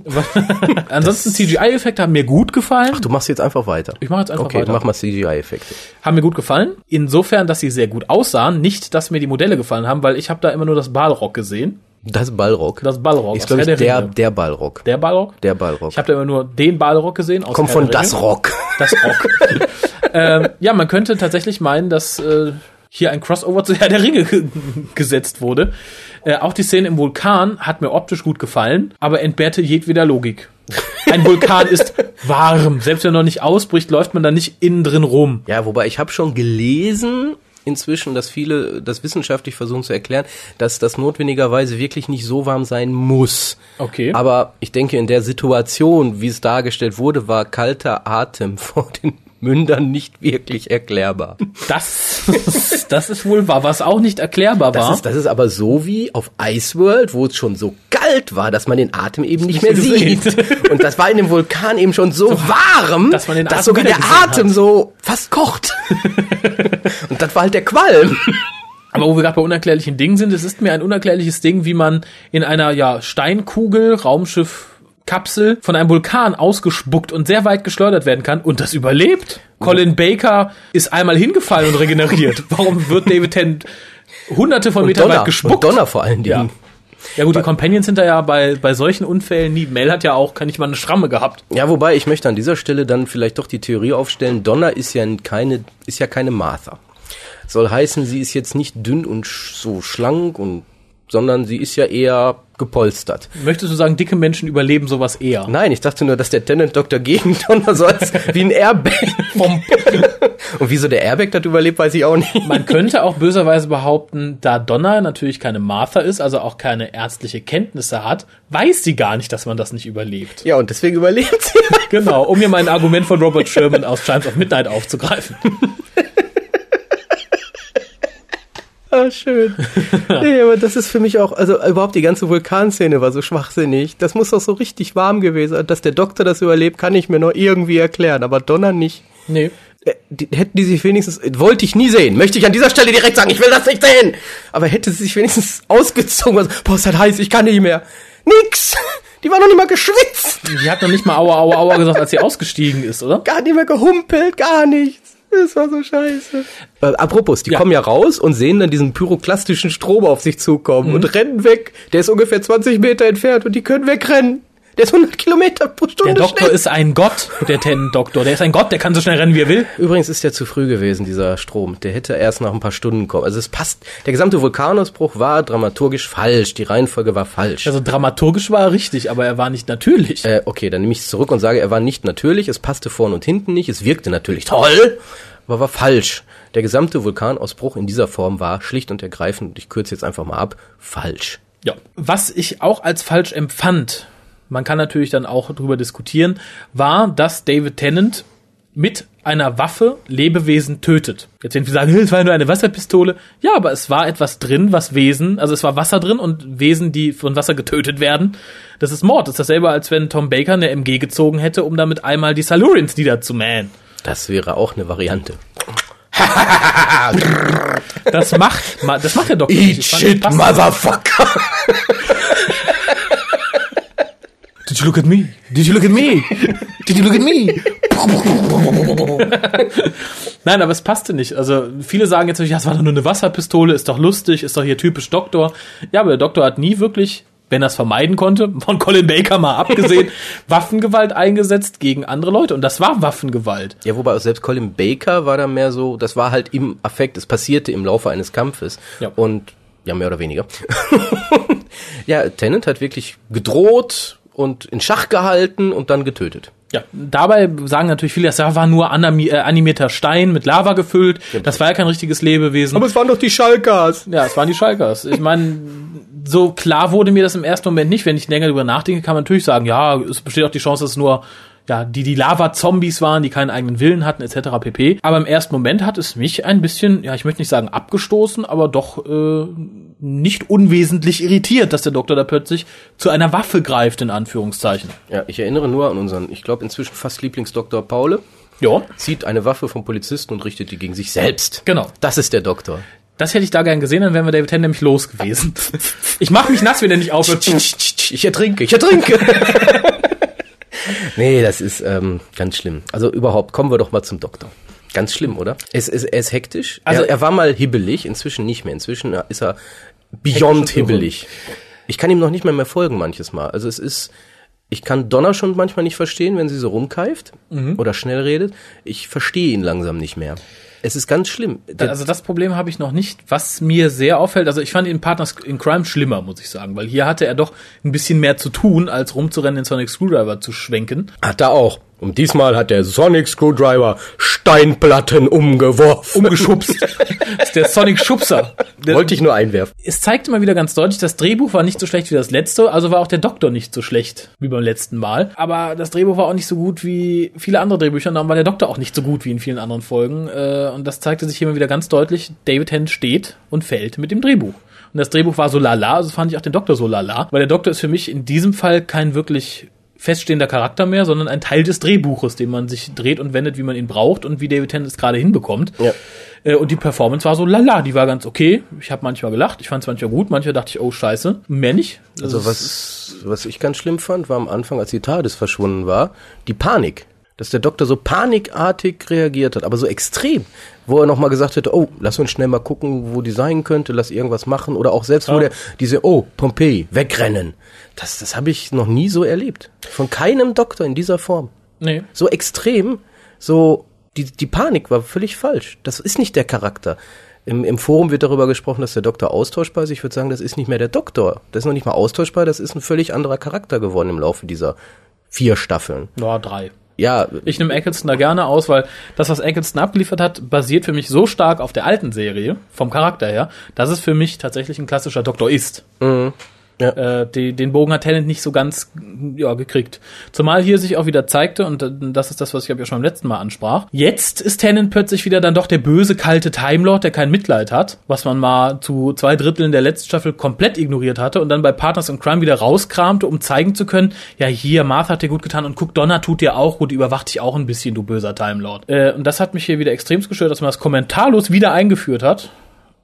Ansonsten CGI-Effekte haben mir gut gefallen. Du machst jetzt einfach weiter. Ich mache jetzt einfach okay, weiter. mach mal CGI-Effekte. Haben mir gut gefallen. Insofern, dass sie sehr gut aussahen. Nicht, dass mir die Modelle gefallen haben, weil ich habe da immer nur das Balrog gesehen. Das Ballrock. Das Balrog. ist, glaube ich, der, der Ballrock. der Balrog? Der Ballrock. Ich habe da immer nur den Balrog gesehen. Aus Kommt von das. Rock. Das Rock. ähm, ja, man könnte tatsächlich meinen, dass äh, hier ein Crossover zu Herr der Ringe ge gesetzt wurde. Äh, auch die Szene im Vulkan hat mir optisch gut gefallen, aber entbehrte jedweder Logik. Ein Vulkan ist warm. Selbst wenn er noch nicht ausbricht, läuft man da nicht innen drin rum. Ja, wobei ich habe schon gelesen inzwischen, dass viele das wissenschaftlich versuchen zu erklären, dass das notwendigerweise wirklich nicht so warm sein muss. Okay. Aber ich denke, in der Situation, wie es dargestellt wurde, war kalter Atem vor den Mündern nicht wirklich erklärbar. Das, das ist wohl wahr, was auch nicht erklärbar war. Das ist, das ist aber so wie auf Iceworld, wo es schon so kalt war, dass man den Atem eben nicht mehr sieht. Und das war in dem Vulkan eben schon so warm, dass man den dass Atem sogar der Atem hat. so fast kocht. Und das war halt der Qualm. Aber wo wir gerade bei unerklärlichen Dingen sind, es ist mir ein unerklärliches Ding, wie man in einer ja, Steinkugel, Raumschiff, Kapsel von einem Vulkan ausgespuckt und sehr weit geschleudert werden kann und das überlebt. Colin Baker ist einmal hingefallen und regeneriert. Warum wird David Tennant hunderte von Metern weit und gespuckt? Donner vor allen Dingen. Ja gut, die Companions sind da ja bei, bei solchen Unfällen nie. Mel hat ja auch, kann ich mal eine Schramme gehabt. Ja, wobei ich möchte an dieser Stelle dann vielleicht doch die Theorie aufstellen, Donna ist ja keine, ist ja keine Martha. Soll heißen, sie ist jetzt nicht dünn und so schlank und, sondern sie ist ja eher gepolstert. Möchtest du sagen, dicke Menschen überleben sowas eher? Nein, ich dachte nur, dass der Tenant Doktor gegen Donna so als wie ein Airbag. Vom- und wieso der Airbag das überlebt, weiß ich auch nicht. Man könnte auch böserweise behaupten, da Donna natürlich keine Martha ist, also auch keine ärztliche Kenntnisse hat, weiß sie gar nicht, dass man das nicht überlebt. Ja, und deswegen überlebt sie. Genau, um mir mein Argument von Robert Sherman aus Chimes of Midnight aufzugreifen. Ah, schön. nee, aber das ist für mich auch, also überhaupt die ganze Vulkanszene war so schwachsinnig. Das muss doch so richtig warm gewesen sein. Dass der Doktor das überlebt, kann ich mir noch irgendwie erklären, aber Donner nicht. Nee. Äh, die, hätten die sich wenigstens, wollte ich nie sehen, möchte ich an dieser Stelle direkt sagen, ich will das nicht sehen. Aber hätte sie sich wenigstens ausgezogen, also, boah, ist halt heiß, ich kann nicht mehr. Nix! Die war noch nicht mal geschwitzt. Die hat noch nicht mal Aua, Aua, Aua gesagt, als sie ausgestiegen ist, oder? Gar nicht mehr gehumpelt, gar nichts. Das war so scheiße. Äh, apropos, die Ja. kommen ja raus und sehen dann diesen pyroklastischen Strom auf sich zukommen Mhm. und rennen weg. Der ist ungefähr 20 Meter entfernt und die können wegrennen. Der ist 100 Kilometer pro Stunde Der Doktor schnell. ist ein Gott, der Ten-Doktor. Der ist ein Gott, der kann so schnell rennen, wie er will. Übrigens ist der zu früh gewesen, dieser Strom. Der hätte erst nach ein paar Stunden kommen. Also es passt. Der gesamte Vulkanausbruch war dramaturgisch falsch. Die Reihenfolge war falsch. Also dramaturgisch war er richtig, aber er war nicht natürlich. Äh, okay, dann nehme ich es zurück und sage, er war nicht natürlich, es passte vorne und hinten nicht, es wirkte natürlich toll, aber war falsch. Der gesamte Vulkanausbruch in dieser Form war schlicht und ergreifend, ich kürze jetzt einfach mal ab, falsch. Ja. Was ich auch als falsch empfand, man kann natürlich dann auch drüber diskutieren, war, dass David Tennant mit einer Waffe Lebewesen tötet. Jetzt werden wir sagen, "Hey, es war nur eine Wasserpistole. Ja, aber es war etwas drin, was Wesen, also es war Wasser drin und Wesen, die von Wasser getötet werden. Das ist Mord. Das ist dasselbe, als wenn Tom Baker eine MG gezogen hätte, um damit einmal die Salurians niederzumähen. Das wäre auch eine Variante. Das macht, ma- das macht der Doktor das passt. motherfucker! Did you look at me? Did you look at me? Did you look at me? Nein, aber es passte nicht. Also viele sagen jetzt, ja, es war doch nur eine Wasserpistole, ist doch lustig, ist doch hier typisch Doktor. Ja, aber der Doktor hat nie wirklich, wenn er es vermeiden konnte, von Colin Baker mal abgesehen, Waffengewalt eingesetzt gegen andere Leute. Und das war Waffengewalt. Ja, wobei auch selbst Colin Baker war da mehr so, das war halt im Affekt, es passierte im Laufe eines Kampfes. Ja. Und, ja, mehr oder weniger. ja, Tennant hat wirklich gedroht und in Schach gehalten und dann getötet. Ja, dabei sagen natürlich viele, das war nur animi äh, animierter Stein mit Lava gefüllt. Das war ja kein richtiges Lebewesen. es waren doch die Schalkers. Ja, es waren die Schalkers. Ich meine, so klar wurde mir das im ersten Moment nicht. Wenn ich länger drüber nachdenke, kann man natürlich sagen, ja, es besteht auch die Chance, dass es nur ja, die die Lava-Zombies waren, die keinen eigenen Willen hatten, etc. pp. Aber im ersten Moment hat es mich ein bisschen, ja, ich möchte nicht sagen abgestoßen, aber doch äh, nicht unwesentlich irritiert, dass der Doktor da plötzlich zu einer Waffe greift, in Anführungszeichen. Ja, ich erinnere nur an unseren, ich glaube inzwischen fast Lieblingsdoktor Paule, Ja, zieht eine Waffe vom Polizisten und richtet die gegen sich selbst. genau. Das ist der Doktor. Das hätte ich da gern gesehen, dann wären wir David Tennant nämlich los gewesen. Ich mach mich nass, wenn er nicht aufhört. Ich ertrinke, ich ertrinke. nee, das ist ähm, ganz schlimm. Also überhaupt, kommen wir doch mal zum Doktor. Ganz schlimm, oder? Es, es, er ist hektisch. Also- er, er war mal hibbelig, inzwischen nicht mehr. Inzwischen ist er beyond hibbelig. Ich kann ihm noch nicht mehr mehr folgen manches Mal. Also es ist, ich kann Donner schon manchmal nicht verstehen, wenn sie so rumkeift Mhm. oder schnell redet. Ich verstehe ihn langsam nicht mehr. Es ist ganz schlimm. Also das Problem habe ich noch nicht. Was mir sehr auffällt, also ich fand ihn Partners in Crime schlimmer, muss ich sagen, weil hier hatte er doch ein bisschen mehr zu tun, als rumzurennen, den Sonic Screwdriver zu schwenken. hat er auch. Und diesmal hat der Sonic Screwdriver Steinplatten umgeworfen. Umgeschubst. das ist der Sonic Schubser. Der, Wollte ich nur einwerfen. es zeigt immer wieder ganz deutlich, das Drehbuch war nicht so schlecht wie das letzte, also war auch der Doktor nicht so schlecht wie beim letzten Mal. Aber das Drehbuch war auch nicht so gut wie viele andere Drehbücher, und darum war der Doktor auch nicht so gut wie in vielen anderen Folgen. Äh, Und das zeigte sich hier immer wieder ganz deutlich. David Tennant steht und fällt mit dem Drehbuch. Und das Drehbuch war so lala, also fand ich auch den Doktor so lala, weil der Doktor ist für mich in diesem Fall kein wirklich feststehender Charakter mehr, sondern ein Teil des Drehbuches, den man sich dreht und wendet, wie man ihn braucht und wie David Tennant es gerade hinbekommt. Ja. Äh, Und die Performance war so lala, die war ganz okay. Ich habe manchmal gelacht, ich fand es manchmal gut, manchmal dachte ich, oh scheiße, mehr nicht. Das Also was, was ich ganz schlimm fand, war am Anfang, als die TARDIS verschwunden war, die Panik. Dass der Doktor so panikartig reagiert hat, aber so extrem. Wo er nochmal gesagt hätte, oh, lass uns schnell mal gucken, wo die sein könnte, lass irgendwas machen. Oder auch selbst, wo Ja. der, diese, oh, Pompeii, wegrennen. Das, das habe ich noch nie so erlebt. Von keinem Doktor in dieser Form. Nee. so extrem, so die, die Panik war völlig falsch. Das ist nicht der Charakter. Im, Im Forum wird darüber gesprochen, dass der Doktor austauschbar ist. Ich würde sagen, das ist nicht mehr der Doktor. Das ist noch nicht mal austauschbar, das ist ein völlig anderer Charakter geworden im Laufe dieser vier Staffeln. Ja, drei. Ja, Ich nehme Eccleston da gerne aus, weil das, was Eccleston abgeliefert hat, basiert für mich so stark auf der alten Serie, vom Charakter her, dass es für mich tatsächlich ein klassischer Doktor ist. Ja. Äh, die, den Bogen hat Tennant nicht so ganz ja, gekriegt. Zumal hier sich auch wieder zeigte, und äh, das ist das, was ich ja schon beim letzten Mal ansprach, jetzt ist Tennant plötzlich wieder dann doch der böse, kalte Time Lord, der kein Mitleid hat, was man mal zu zwei Dritteln der letzten Staffel komplett ignoriert hatte und dann bei Partners in Crime wieder rauskramte, um zeigen zu können, ja hier, Martha hat dir gut getan und guck, Donna tut dir auch gut, überwacht dich auch ein bisschen, du böser Time Lord. Äh, und das hat mich hier wieder extremst gestört, dass man das kommentarlos wieder eingeführt hat.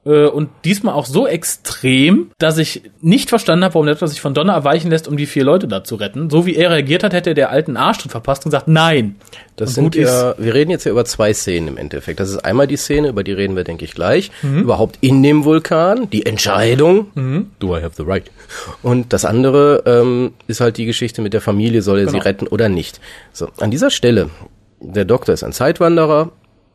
Äh, Und diesmal auch so extrem, dass ich nicht verstanden habe, warum der Doktor sich von Donner erweichen lässt, um die vier Leute da zu retten. So wie er reagiert hat, hätte er der alten Arschtritt verpasst und gesagt, nein. Das Und sind ja, wir reden jetzt ja über zwei Szenen im Endeffekt. Das ist einmal die Szene, über die reden wir, denke ich, gleich. Mhm. Überhaupt in dem Vulkan, die Entscheidung. Do I have the right? Und das andere ähm, ist halt die Geschichte mit der Familie, soll er sie Genau. retten oder nicht. So, an dieser Stelle, der Doktor ist ein Zeitwanderer,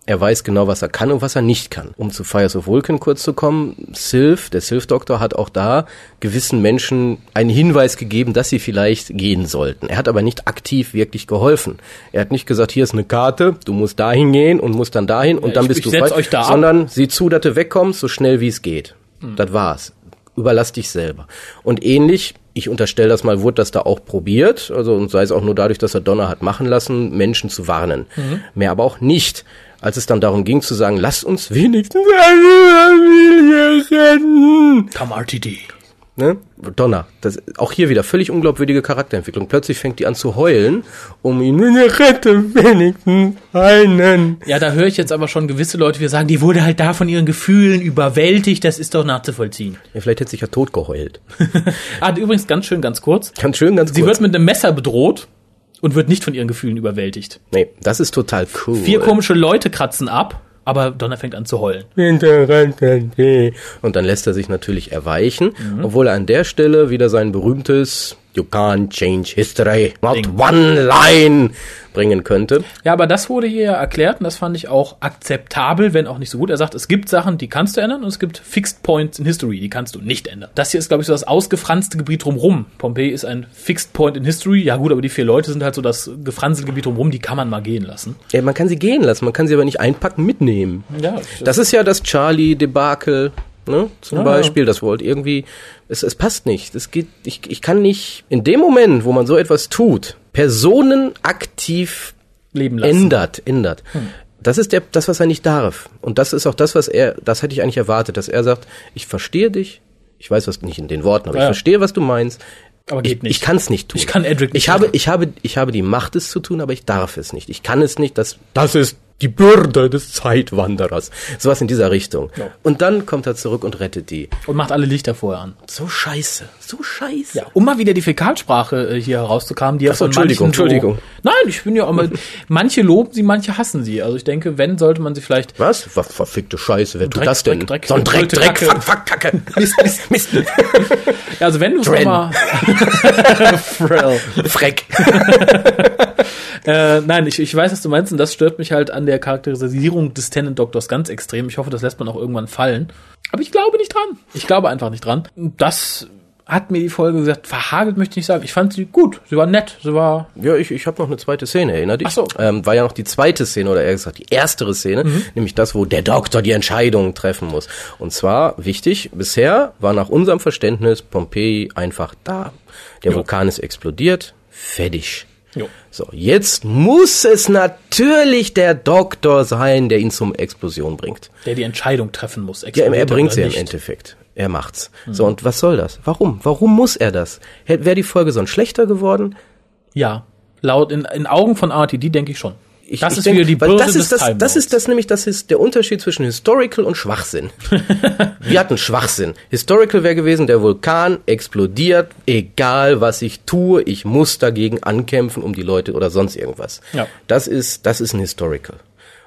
er weiß genau, was er kann und was er nicht kann. Um zu Fires of Vulcan kurz zu kommen, Sylph, der Sylph-Doktor hat auch da gewissen Menschen einen Hinweis gegeben, dass sie vielleicht gehen sollten. Er hat aber nicht aktiv wirklich geholfen. Er hat nicht gesagt, hier ist eine Karte, du musst dahin gehen und musst dann dahin und Ja, dann ich- bist ich du frei, euch da ab. sondern sieh zu, dass du wegkommst, so schnell wie es geht. Das war's. Überlass dich selber. Und ähnlich, ich unterstelle das mal, wurde das da auch probiert, also und sei es auch nur dadurch, dass er Donner hat machen lassen, Menschen zu warnen. Mehr aber auch nicht. Als es dann darum ging zu sagen, lass uns wenigstens eine Familie retten. Come RTD. Ne? Donner, das, auch hier wieder völlig unglaubwürdige Charakterentwicklung. Plötzlich fängt die an zu heulen, um ihn, rette wenigstens einen. Ja, da höre ich jetzt aber schon gewisse Leute, die sagen, die wurde halt da von ihren Gefühlen überwältigt, das ist doch nachzuvollziehen. Ja, vielleicht hätte sich ja tot geheult. ah, übrigens ganz schön, ganz kurz. Ganz schön, ganz Sie kurz. wird mit einem Messer bedroht und wird nicht von ihren Gefühlen überwältigt. Nee, das ist total cool. Vier komische Leute kratzen ab, aber Donner fängt an zu heulen. Und dann lässt er sich natürlich erweichen, obwohl er an der Stelle wieder sein berühmtes You can't change history, not Ding. one line bringen könnte. Ja, aber das wurde hier erklärt und das fand ich auch akzeptabel, wenn auch nicht so gut. Er sagt, es gibt Sachen, die kannst du ändern und es gibt Fixed Points in History, die kannst du nicht ändern. Das hier ist, glaube ich, so das ausgefranste Gebiet drumrum. Pompeii ist ein Fixed Point in History. Ja gut, aber die vier Leute sind halt so das gefranste Gebiet drumrum, die kann man mal gehen lassen. Ja, man kann sie gehen lassen, man kann sie aber nicht einpacken, mitnehmen. Ja, Das ist ja das Charlie-Debakel, ne? Zum Ja, Beispiel. Das wollte irgendwie, es, es passt nicht. Es geht, ich, ich kann nicht, in dem Moment, wo man so etwas tut, Personen aktiv leben lassen. ändert, ändert. Das ist der, das, was er nicht darf. Und das ist auch das, was er, das hätte ich eigentlich erwartet, dass er sagt, ich verstehe dich, ich weiß was nicht in den Worten, aber Ja. ich verstehe, was du meinst. Aber ich, geht nicht. Ich kann es nicht tun. Ich kann Edric nicht Ich habe, ich habe, ich habe die Macht, es zu tun, aber ich darf es nicht. Ich kann es nicht. Das, das ist die Bürde des Zeitwanderers. Sowas in dieser Richtung. Ja. Und dann kommt er zurück und rettet die. Und macht alle Lichter vorher an. So scheiße. So scheiße. Ja, um mal wieder die Fäkalsprache äh, hier herauszukramen, die ja so, von Entschuldigung, Entschuldigung. Nein, ich bin ja auch mal, manche loben sie, manche hassen sie. Also ich denke, wenn, sollte man sie vielleicht Was? Ver verfickte Scheiße. Wer tut Dreck, das denn? Dreck, Dreck, so ein Dreck, Dreck, Dreck, fuck, fuck, Kacke. Mist, Mist, Mist. Also wenn du es mal. Freck. Äh, nein, ich, ich weiß, was du meinst und das stört mich halt an der Charakterisierung des Tenant Doktors ganz extrem. Ich hoffe, das lässt man auch irgendwann fallen. Aber ich glaube nicht dran. Ich glaube einfach nicht dran. Das hat mir die Folge gesagt, verhagelt möchte ich nicht sagen. Ich fand sie gut. Sie war nett. Sie war Ja, ich, ich habe noch eine zweite Szene, erinner dich? Ach so. Ähm, war ja noch die zweite Szene, oder eher gesagt die erstere Szene, nämlich das, wo der Doktor die Entscheidung treffen muss. Und zwar, wichtig, bisher war nach unserem Verständnis Pompeji einfach da. Der Jo. Vulkan ist explodiert, fertig. Jo. So, jetzt muss es natürlich der Doktor sein, der ihn zum Explosion bringt. der die Entscheidung treffen muss. Ja, er bringt sie im nicht. Endeffekt. Er macht's. So, und was soll das? Warum? Warum muss er das? Wäre die Folge sonst schlechter geworden? Ja, laut in, in Augen von RTD denke ich schon. Ich, das ich ist denk, wieder die Bürde das ist das, Time das ist das nämlich, das ist der Unterschied zwischen Historical und Schwachsinn. Wir hatten Schwachsinn. Historical wäre gewesen, der Vulkan explodiert, egal was ich tue, ich muss dagegen ankämpfen, um die Leute oder sonst irgendwas. Ja. Das ist, das ist ein Historical.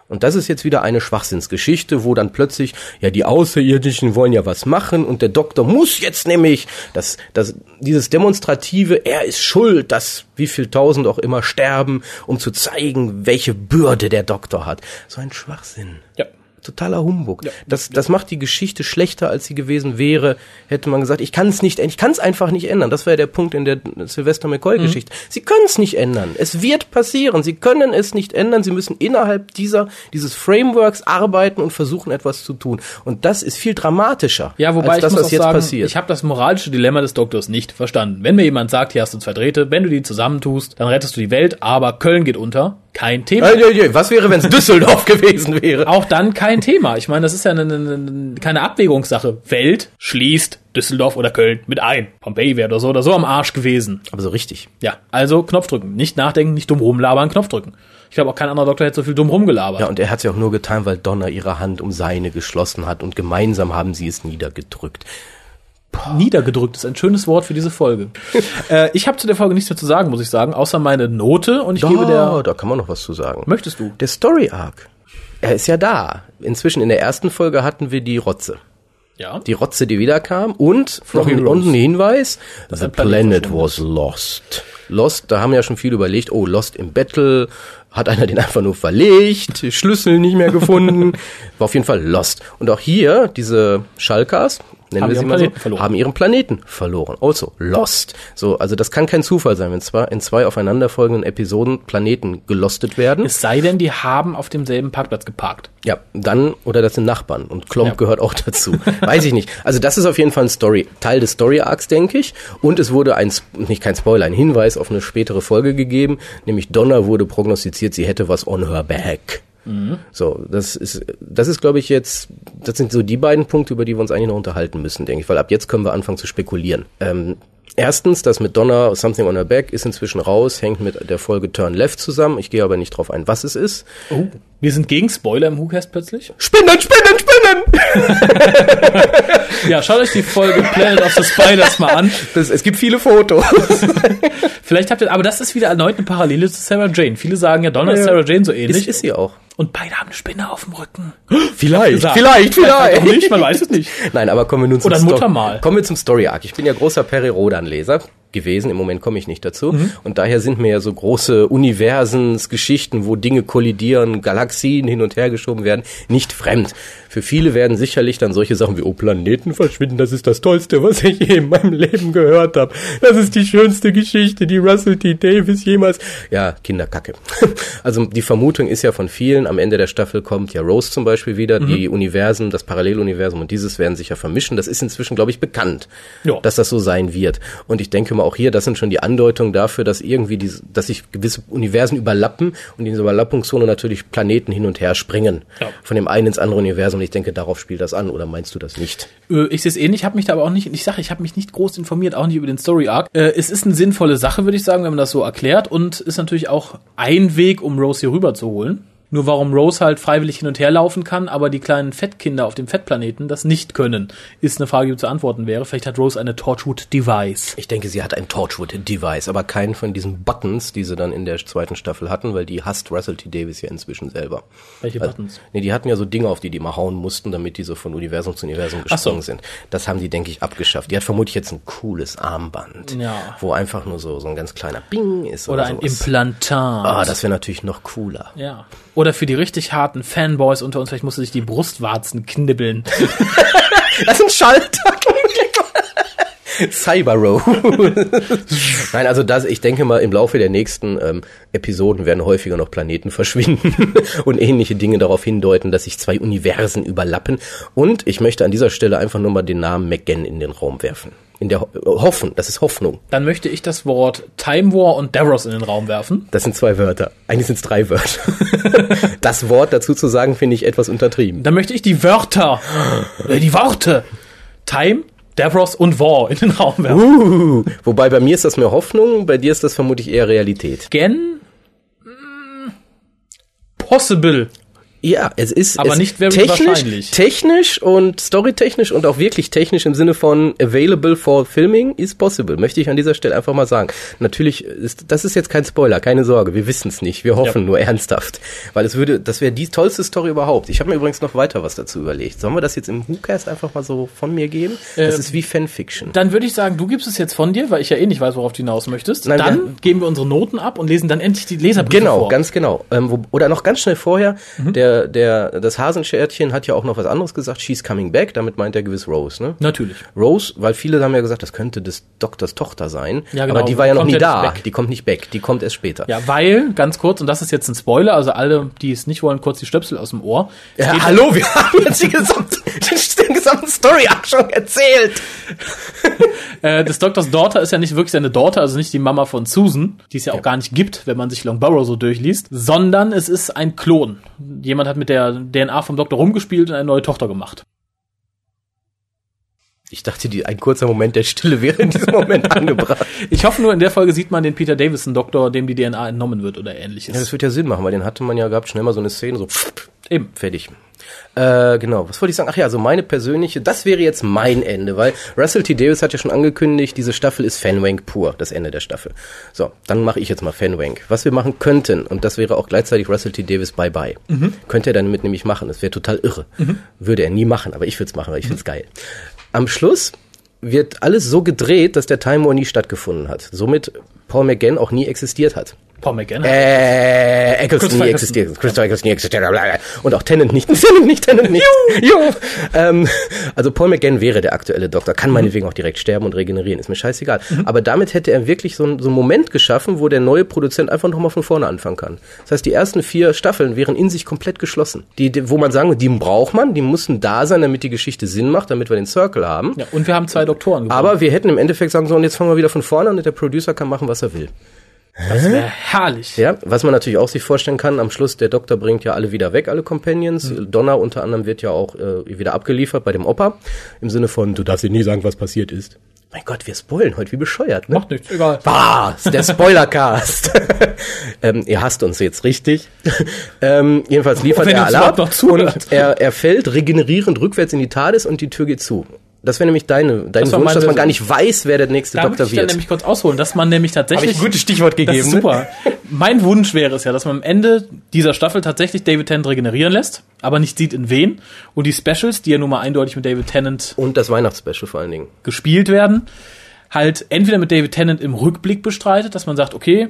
Und das ist jetzt wieder eine Schwachsinnsgeschichte, wo dann plötzlich, ja, die Außerirdischen wollen ja was machen und der Doktor muss jetzt nämlich, das, das, dieses demonstrative, er ist schuld, dass wie viel tausend auch immer sterben, um zu zeigen, welche Bürde der Doktor hat. So ein Schwachsinn. Ja. Totaler Humbug. das, das macht die Geschichte schlechter, als sie gewesen wäre, hätte man gesagt, ich kann es nicht, ich kann es einfach nicht ändern. Das war ja der Punkt in der Sylvester McCoy-Geschichte. Sie können es nicht ändern. Es wird passieren. Sie können es nicht ändern. Sie müssen innerhalb dieser, dieses Frameworks arbeiten und versuchen, etwas zu tun. Und das ist viel dramatischer, Ja, wobei als das, was jetzt sagen, passiert. ich habe das moralische Dilemma des Doktors nicht verstanden. Wenn mir jemand sagt, hier hast du zwei Drähte, wenn du die zusammentust, dann rettest du die Welt, aber Köln geht unter, kein Thema. Was wäre, wenn es Düsseldorf gewesen wäre? Auch dann kein Thema. Ich meine, das ist ja eine, eine, eine, keine Abwägungssache. Welt schließt Düsseldorf oder Köln mit ein. Pompeii wäre oder so oder so am Arsch gewesen. Aber so richtig. Ja, also Knopf drücken. Nicht nachdenken, nicht dumm rumlabern, Knopf drücken. Ich glaube, auch kein anderer Doktor hätte so viel dumm rumgelabert. Ja, und er hat es ja auch nur getan, weil Donna ihre Hand um seine geschlossen hat und gemeinsam haben sie es niedergedrückt. Niedergedrückt ist ein schönes Wort für diese Folge. äh, ich habe zu der Folge nichts mehr zu sagen, muss ich sagen, außer meine Note und ich gebe der. da kann man noch was zu sagen. Möchtest du? Der Story Arc. Er ist ja da. Inzwischen in der ersten Folge hatten wir die Rotze. Ja. Die Rotze, die wiederkam und noch ein, Hinweis, Dass The Planet was lost. Lost, da haben ja schon viele überlegt, oh, Lost im Battle, hat einer den einfach nur verlegt, Schlüssel nicht mehr gefunden, war auf jeden Fall Lost. Und auch hier, diese Schalkers, nennen Haben wir sie ihren mal so, Planeten verloren. haben ihren Planeten verloren. Also, Lost. So, also das kann kein Zufall sein, wenn zwar in zwei aufeinanderfolgenden Episoden Planeten gelostet werden. Es sei denn, die haben auf demselben Parkplatz geparkt. Ja, dann, oder das sind Nachbarn und Klomp Ja. gehört auch dazu. Weiß ich nicht. Also das ist auf jeden Fall ein Story, Teil des Story Arcs, denke ich. Und es wurde ein, nicht kein Spoiler, ein Hinweis auf eine spätere Folge gegeben, nämlich Donna wurde prognostiziert, sie hätte was on her back. So, das ist, das ist, glaube ich, jetzt, das sind so die beiden Punkte, über die wir uns eigentlich noch unterhalten müssen, denke ich, weil ab jetzt können wir anfangen zu spekulieren. Ähm, Erstens, das mit Donna Something on Her Back ist inzwischen raus, hängt mit der Folge Turn Left zusammen. Ich gehe aber nicht drauf ein, was es ist. Oh. Wir sind gegen Spoiler im WhoCast plötzlich. Spinnen, Spinnen, Spinnen! Ja, schaut euch die Folge Planet of the Spiders mal an. Das, es gibt viele Fotos. Vielleicht habt ihr, aber das ist wieder erneut eine Parallele zu Sarah Jane. Viele sagen ja, Donna ist Sarah Jane so ähnlich. Ist, ist sie auch. Und beide haben eine Spinne auf dem Rücken. Vielleicht, vielleicht, vielleicht. Auch nicht, man weiß es nicht. Nein, aber kommen wir nun zum Oder ein Sto- Muttermal. Kommen wir zum Story Arc. Ich bin ja großer Perry Rodan Leser gewesen. Im Moment komme ich nicht dazu. Mhm. Und daher sind mir ja so große Universensgeschichten, wo Dinge kollidieren, Galaxien hin und her geschoben werden, nicht fremd. Für viele werden sicherlich dann solche Sachen wie, oh, Planeten verschwinden, das ist das Tollste, was ich je in meinem Leben gehört habe. Das ist die schönste Geschichte, die Russell T. Davis jemals. Ja, Kinderkacke. Also die Vermutung ist ja von vielen, am Ende der Staffel kommt ja Rose zum Beispiel wieder, Mhm. die Universen, das Paralleluniversum und dieses werden sich ja vermischen. Das ist inzwischen, glaube ich, bekannt, Ja. dass das so sein wird. Und ich denke mal auch hier, das sind schon die Andeutungen dafür, dass irgendwie diese, dass sich gewisse Universen überlappen und in dieser Überlappungszone natürlich Planeten hin und her springen. Ja. Von dem einen ins andere Universum. Ich denke, darauf spielt das an. Oder meinst du das nicht? Äh, Ich sehe es ähnlich, habe mich da aber auch nicht, ich sage, ich habe mich nicht groß informiert, auch nicht über den Story Arc. Äh, Es ist eine sinnvolle Sache, würde ich sagen, wenn man das so erklärt und ist natürlich auch ein Weg, um Rose hier rüber zu holen. Nur warum Rose halt freiwillig hin und her laufen kann, aber die kleinen Fettkinder auf dem Fettplaneten das nicht können, ist eine Frage, die zu antworten wäre. Vielleicht hat Rose eine Torchwood Device. Ich denke, sie hat ein Torchwood-Device, aber keinen von diesen Buttons, die sie dann in der zweiten Staffel hatten, weil die hasst Russell T. Davis ja inzwischen selber. Welche Also, Buttons? Nee, die hatten ja so Dinge, auf die die mal hauen mussten, damit die so von Universum zu Universum Ach so. gesprungen sind. Das haben die, denke ich, abgeschafft. Die hat vermutlich jetzt ein cooles Armband, Ja. wo einfach nur so, so ein ganz kleiner Bing ist. Oder ein sowas. Implantat. Ah, das wäre natürlich noch cooler. ja. Oder für die richtig harten Fanboys unter uns, vielleicht musste sich die Brustwarzen knibbeln. Das ist ein Schalter. Cyber Row. Nein, also das, ich denke mal, im Laufe der nächsten ähm, Episoden werden häufiger noch Planeten verschwinden und ähnliche Dinge darauf hindeuten, dass sich zwei Universen überlappen. Und ich möchte an dieser Stelle einfach nur mal den Namen McGann in den Raum werfen. In der Ho Hoffen, das ist Hoffnung. Dann möchte ich das Wort Time War und Davros in den Raum werfen. Das sind zwei Wörter. Eigentlich sind es drei Wörter. das Wort dazu zu sagen, finde ich etwas untertrieben. Dann möchte ich die Wörter, äh, die Worte Time, Davros und War in den Raum werfen. Uh, wobei bei mir ist das mehr Hoffnung, bei dir ist das vermutlich eher Realität. Gen mm, Possible. Ja, es ist Aber es nicht very technisch, wahrscheinlich. technisch und storytechnisch und auch wirklich technisch im Sinne von available for filming is possible. Möchte ich an dieser Stelle einfach mal sagen. Natürlich ist das ist jetzt kein Spoiler, keine Sorge, wir wissen es nicht, wir hoffen Ja. nur ernsthaft, weil es würde, das wäre die tollste Story überhaupt. Ich habe mir übrigens noch weiter was dazu überlegt. Sollen wir das jetzt im WhoCast einfach mal so von mir geben? Das Ähm, ist wie Fanfiction. Dann würde ich sagen, du gibst es jetzt von dir, weil ich ja eh nicht weiß, worauf du hinaus möchtest. Nein, dann wir- geben wir unsere Noten ab und lesen dann endlich die Leserbriefe Genau, vor. ganz genau. Ähm, wo, oder noch ganz schnell vorher, Mhm. der der, der, das Hasenschärtchen hat ja auch noch was anderes gesagt. She's coming back. Damit meint er gewiss Rose, ne? Natürlich. Rose, weil viele haben ja gesagt, das könnte des Doktors Tochter sein. Ja, genau. Aber die war ja noch nie da. Die kommt nicht back. Die kommt erst später. Ja, weil, ganz kurz, und das ist jetzt ein Spoiler, also alle, die es nicht wollen, kurz die Stöpsel aus dem Ohr. Ja, hallo, wir haben jetzt die gesamte, den gesamten Story-Arc schon erzählt. Äh, des Doktors Daughter ist ja nicht wirklich seine Daughter, also nicht die Mama von Susan, die es ja auch gar nicht gibt, wenn man sich Longborough so durchliest, sondern es ist ein Klon. Jemand hat mit der DNA vom Doktor rumgespielt und eine neue Tochter gemacht. Ich dachte, die, ein kurzer Moment der Stille wäre in diesem Moment angebracht. Ich hoffe nur, in der Folge sieht man den Peter Davison Doktor, dem die DNA entnommen wird oder ähnliches. Ja, das wird ja Sinn machen, weil den hatte man ja gehabt, schnell mal so eine Szene, so Eben. fertig. Äh, genau, was wollte ich sagen? Ach ja, so meine persönliche, das wäre jetzt mein Ende, weil Russell T. Davis hat ja schon angekündigt, diese Staffel ist Fanwank pur, das Ende der Staffel. So, dann mache ich jetzt mal Fanwank. Was wir machen könnten, und das wäre auch gleichzeitig Russell T. Davis Bye-Bye, könnte er dann mit nämlich machen, das wäre total irre. Würde er nie machen, aber ich würde es machen, weil ich find's geil. Am Schluss wird alles so gedreht, dass der Time War nie stattgefunden hat. Somit Paul McGann auch nie existiert hat. Paul McGann. Äh, Eccleston nie existiert. Christopher Eccleston nie existiert. Und auch Tennant nicht. Tennant nicht, Tennant nicht. Jo. Ähm, also Paul McGann wäre der aktuelle Doktor. Kann meinetwegen auch direkt sterben und regenerieren. Ist mir scheißegal. Aber damit hätte er wirklich so, einen- so einen Moment geschaffen, wo der neue Produzent einfach nochmal von vorne anfangen kann. Das heißt, die ersten vier Staffeln wären in sich komplett geschlossen. Die, die, wo man sagen würde, die braucht man, die mussten da sein, damit die Geschichte Sinn macht, damit wir den Circle haben. Ja, und wir haben zwei Doktoren gewonnen. Aber wir hätten im Endeffekt sagen sollen, jetzt fangen wir wieder von vorne an und der Producer kann machen, was er will. das wäre herrlich. Ja, was man natürlich auch sich vorstellen kann, am Schluss, der Doktor bringt ja alle wieder weg, alle Companions. Donna unter anderem wird ja auch äh, wieder abgeliefert bei dem Opa. Im Sinne von, du darfst dir nie sagen, was passiert ist. Mein Gott, wir spoilen heute, wie bescheuert, ne? Macht nichts, egal. Was? Der Spoilercast. ähm, ihr hasst uns jetzt richtig. ähm, jedenfalls liefert Wenn er alle ab und er, er fällt regenerierend rückwärts in die TARDIS und die Tür geht zu. Das wäre nämlich deine, dein Das Wunsch, dass man gar nicht weiß, wer der nächste Da Doktor möchte ich dann wird. nämlich kurz ausholen, dass man nämlich tatsächlich. Hab ich ein gutes Stichwort Das gegeben, ist ne? super. mein Wunsch wäre es ja, dass man am Ende dieser Staffel tatsächlich David Tennant regenerieren lässt, aber nicht sieht in wen. Und die Specials, die ja nun mal eindeutig mit David Tennant Und das Weihnachtsspecial vor allen Dingen. gespielt werden, halt entweder mit David Tennant im Rückblick bestreitet, dass man sagt, okay, das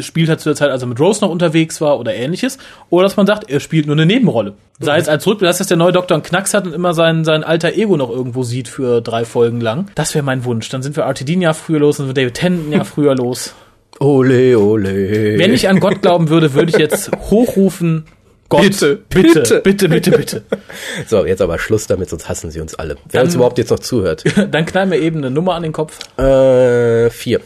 spielt halt zu der Zeit, als er mit Rose noch unterwegs war oder ähnliches, oder dass man sagt, er spielt nur eine Nebenrolle. Sei es als Rückblick, dass das der neue Doktor einen Knacks hat und immer sein, sein alter Ego noch irgendwo sieht für drei Folgen lang. Das wäre mein Wunsch. Dann sind wir RTD ein Jahr früher los, dann sind wir David Tennant Jahr früher los. Ole, ole. Wenn ich an Gott glauben würde, würde ich jetzt hochrufen, Gott, Bitte, bitte, bitte. bitte, bitte. So, jetzt aber Schluss damit, sonst hassen sie uns alle. Wer uns überhaupt jetzt noch zuhört. Dann knallen wir eben eine Nummer an den Kopf. äh, vier.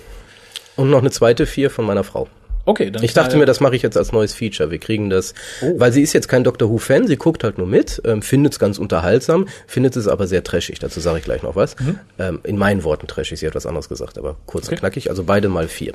Und noch eine zweite vier von meiner Frau. Okay, dann Ich dachte knall- mir, das mache ich jetzt als neues Feature. Wir kriegen das, Oh. weil sie ist jetzt kein Doctor Who-Fan, sie guckt halt nur mit, ähm, findet es ganz unterhaltsam, findet es aber sehr trashig. Dazu sage ich gleich noch was. Ähm, in meinen Worten trashig, sie hat was anderes gesagt, aber kurz und Mhm. Okay. knackig. Also beide mal vier.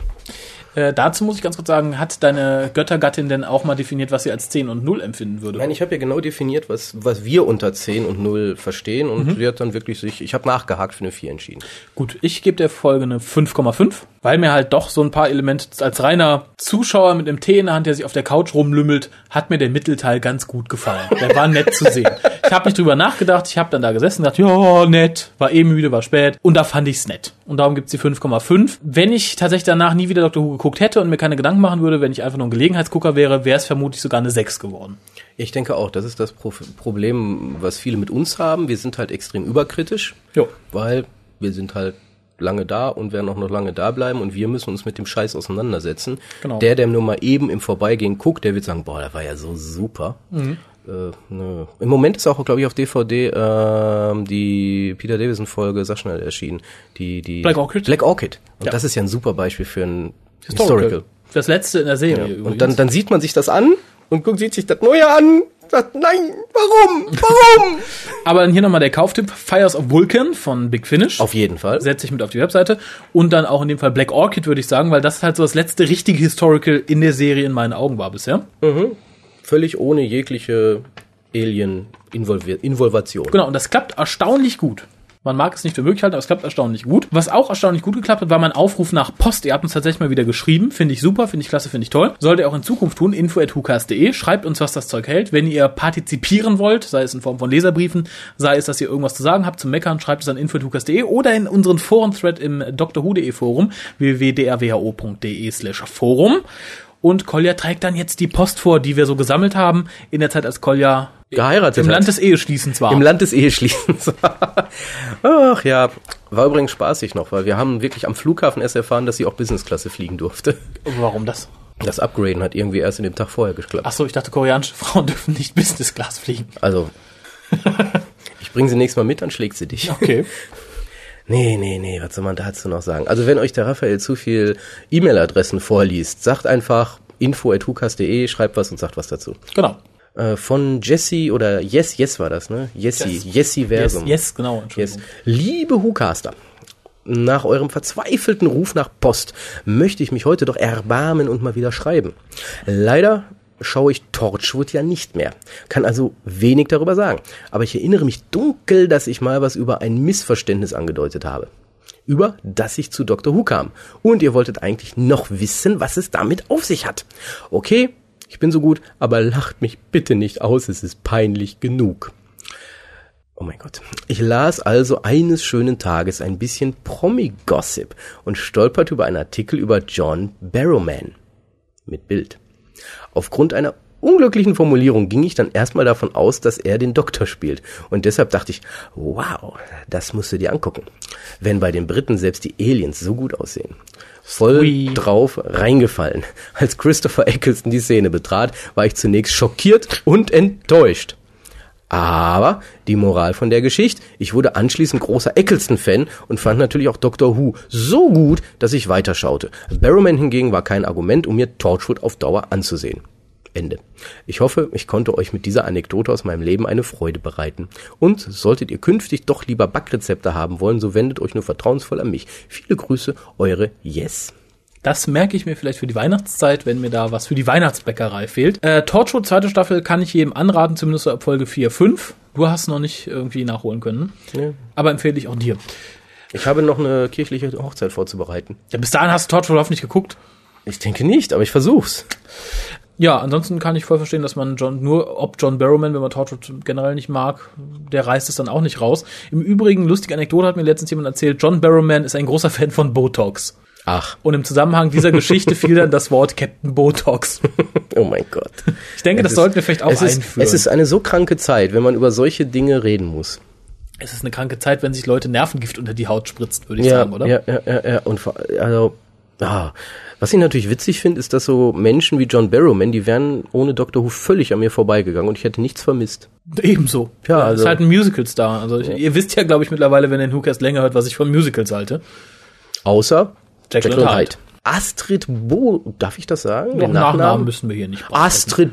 Äh, dazu muss ich ganz kurz sagen, hat deine Göttergattin denn auch mal definiert, was sie als 10 und 0 empfinden würde? Nein, ich habe ja genau definiert, was, was wir unter 10 und 0 verstehen und Mhm. sie hat dann wirklich sich, ich habe nachgehakt für eine 4 entschieden. Gut, ich gebe der Folge eine 5,5, weil mir halt doch so ein paar Elemente als reiner Zuschauer mit einem Tee in der Hand, der sich auf der Couch rumlümmelt, hat mir der Mittelteil ganz gut gefallen. Der war nett zu sehen. Ich habe nicht drüber nachgedacht, ich habe dann da gesessen und gedacht, ja, nett, war eh müde, war spät und da fand ich's nett. Und darum gibt's die 5,5. Wenn ich tatsächlich danach nie wieder Dr. Who geguckt hätte und mir keine Gedanken machen würde, wenn ich einfach nur ein Gelegenheitsgucker wäre, wäre es vermutlich sogar eine 6 geworden. Ich denke auch, das ist das Pro Problem, was viele mit uns haben. Wir sind halt extrem überkritisch, Jo. weil wir sind halt lange da und werden auch noch lange da bleiben und wir müssen uns mit dem Scheiß auseinandersetzen. Genau. Der, der nur mal eben im Vorbeigehen guckt, der wird sagen, boah, der war ja so super. Mhm. Äh, nö. Im Moment ist auch, glaube ich, auf DVD ähm, die Peter Davison-Folge, sag schnell, erschienen. Die, die Black Orchid? Black Orchid. Und Ja. das ist ja ein super Beispiel für ein Historical. Historical. Das letzte in der Serie übrigens. Und dann, dann sieht man sich das an und guckt, sieht sich das Neue an, sagt, nein, warum, warum? Aber hier nochmal der Kauftipp, Fires of Vulcan von Big Finish. Auf jeden Fall. setze ich mit auf die Webseite. Und dann auch in dem Fall Black Orchid, würde ich sagen, weil das halt so das letzte richtige Historical in der Serie in meinen Augen war bisher. Völlig ohne jegliche Alien-Involvation. Genau, und das klappt erstaunlich gut. Man mag es nicht für möglich halten, aber es klappt erstaunlich gut. Was auch erstaunlich gut geklappt hat, war mein Aufruf nach Post. Ihr habt uns tatsächlich mal wieder geschrieben. Finde ich super, finde ich klasse, finde ich toll. Sollt ihr auch in Zukunft tun. info.hucast.de. Schreibt uns, was das Zeug hält. Wenn ihr partizipieren wollt, sei es in Form von Leserbriefen, sei es, dass ihr irgendwas zu sagen habt zum Meckern, schreibt es an info.hucast.de oder in unseren Foren-Thread im drhu.de Forum, www.drwho.de slash Forum. Und Kolja trägt dann jetzt die Post vor, die wir so gesammelt haben, in der Zeit, als Kolja Geheiratet im hat. Land des Eheschließens war. Im Land des Eheschließens. Ach ja, war übrigens spaßig noch, weil wir haben wirklich am Flughafen erst erfahren, dass sie auch Businessklasse fliegen durfte. Warum das? Das Upgraden hat irgendwie erst in dem Tag vorher geklappt. Ach so, ich dachte, koreanische Frauen dürfen nicht Business Class fliegen. Also, ich bringe sie nächstes Mal mit, dann schlägt sie dich. Okay. Nee, nee, nee, was soll man dazu noch sagen? Also, wenn euch der Raphael zu viel E-Mail-Adressen vorliest, sagt einfach info.hukas.de, schreibt was und sagt was dazu. Genau. Äh, von Jesse oder Yes, Yes war das, ne? Jessie, Yes. Jessie Yes, Versum. yes, genau. Yes. Entschuldigung. Liebe Hucaster, nach eurem verzweifelten Ruf nach Post möchte ich mich heute doch erbarmen und mal wieder schreiben. Leider schaue ich Torchwood ja nicht mehr, kann also wenig darüber sagen. Aber ich erinnere mich dunkel, dass ich mal was über ein Missverständnis angedeutet habe. Über das ich zu Dr. Who kam. Und ihr wolltet eigentlich noch wissen, was es damit auf sich hat. Okay, ich bin so gut, aber lacht mich bitte nicht aus, es ist peinlich genug. Oh mein Gott. Ich las also eines schönen Tages ein bisschen Promi-Gossip und stolperte über einen Artikel über John Barrowman. Mit Bild. Aufgrund einer unglücklichen Formulierung ging ich dann erstmal davon aus, dass er den Doktor spielt. Und deshalb dachte ich, wow, das musst du dir angucken. Wenn bei den Briten selbst die Aliens so gut aussehen. Voll Ui. drauf reingefallen. Als Christopher Eccleston die Szene betrat, war ich zunächst schockiert und enttäuscht. Aber die Moral von der Geschichte, ich wurde anschließend großer Eccleston-Fan und fand natürlich auch Doctor Who so gut, dass ich weiterschaute. Barrowman hingegen war kein Argument, um mir Torchwood auf Dauer anzusehen. Ende. Ich hoffe, ich konnte euch mit dieser Anekdote aus meinem Leben eine Freude bereiten. Und solltet ihr künftig doch lieber Backrezepte haben wollen, so wendet euch nur vertrauensvoll an mich. Viele Grüße, eure Yes. Das merke ich mir vielleicht für die Weihnachtszeit, wenn mir da was für die Weihnachtsbäckerei fehlt. Äh, Torchwood, zweite Staffel, kann ich jedem anraten, zumindest ab Folge 4, 5. Du hast noch nicht irgendwie nachholen können. Ja. Aber empfehle ich auch dir. Ich habe noch eine kirchliche Hochzeit vorzubereiten. Ja, bis dahin hast du Torchwood hoffentlich geguckt. Ich denke nicht, aber ich versuch's. Ja, ansonsten kann ich voll verstehen, dass man John, nur ob John Barrowman, wenn man Torchwood generell nicht mag, der reißt es dann auch nicht raus. Im Übrigen, lustige Anekdote hat mir letztens jemand erzählt, John Barrowman ist ein großer Fan von Botox. Ach, Und im Zusammenhang dieser Geschichte fiel dann das Wort Captain Botox. oh mein Gott. Ich denke, das ist- sollten wir vielleicht auch es ist, einführen. Es ist eine so kranke Zeit, wenn man über solche Dinge reden muss. es ist eine kranke Zeit, wenn sich Leute Nervengift unter die Haut spritzt, würde ich sagen, oder? Ja, ja, ja, ja. Und also, ah, was ich natürlich witzig finde, ist, dass so Menschen wie John Barrowman, die wären ohne Dr. Who völlig an mir vorbeigegangen und ich hätte nichts vermisst. Ebenso. Ja, also- ist halt ein Musical-Star. Also ich, ihr wisst ja, glaube ich, mittlerweile, wenn ihr den Hookast länger hört, was ich von Musicals halte. Außer Jekyll und Hyde. Astrid Bo, darf ich das sagen? Den Nachnamen müssen wir hier nicht brauchen. Astrid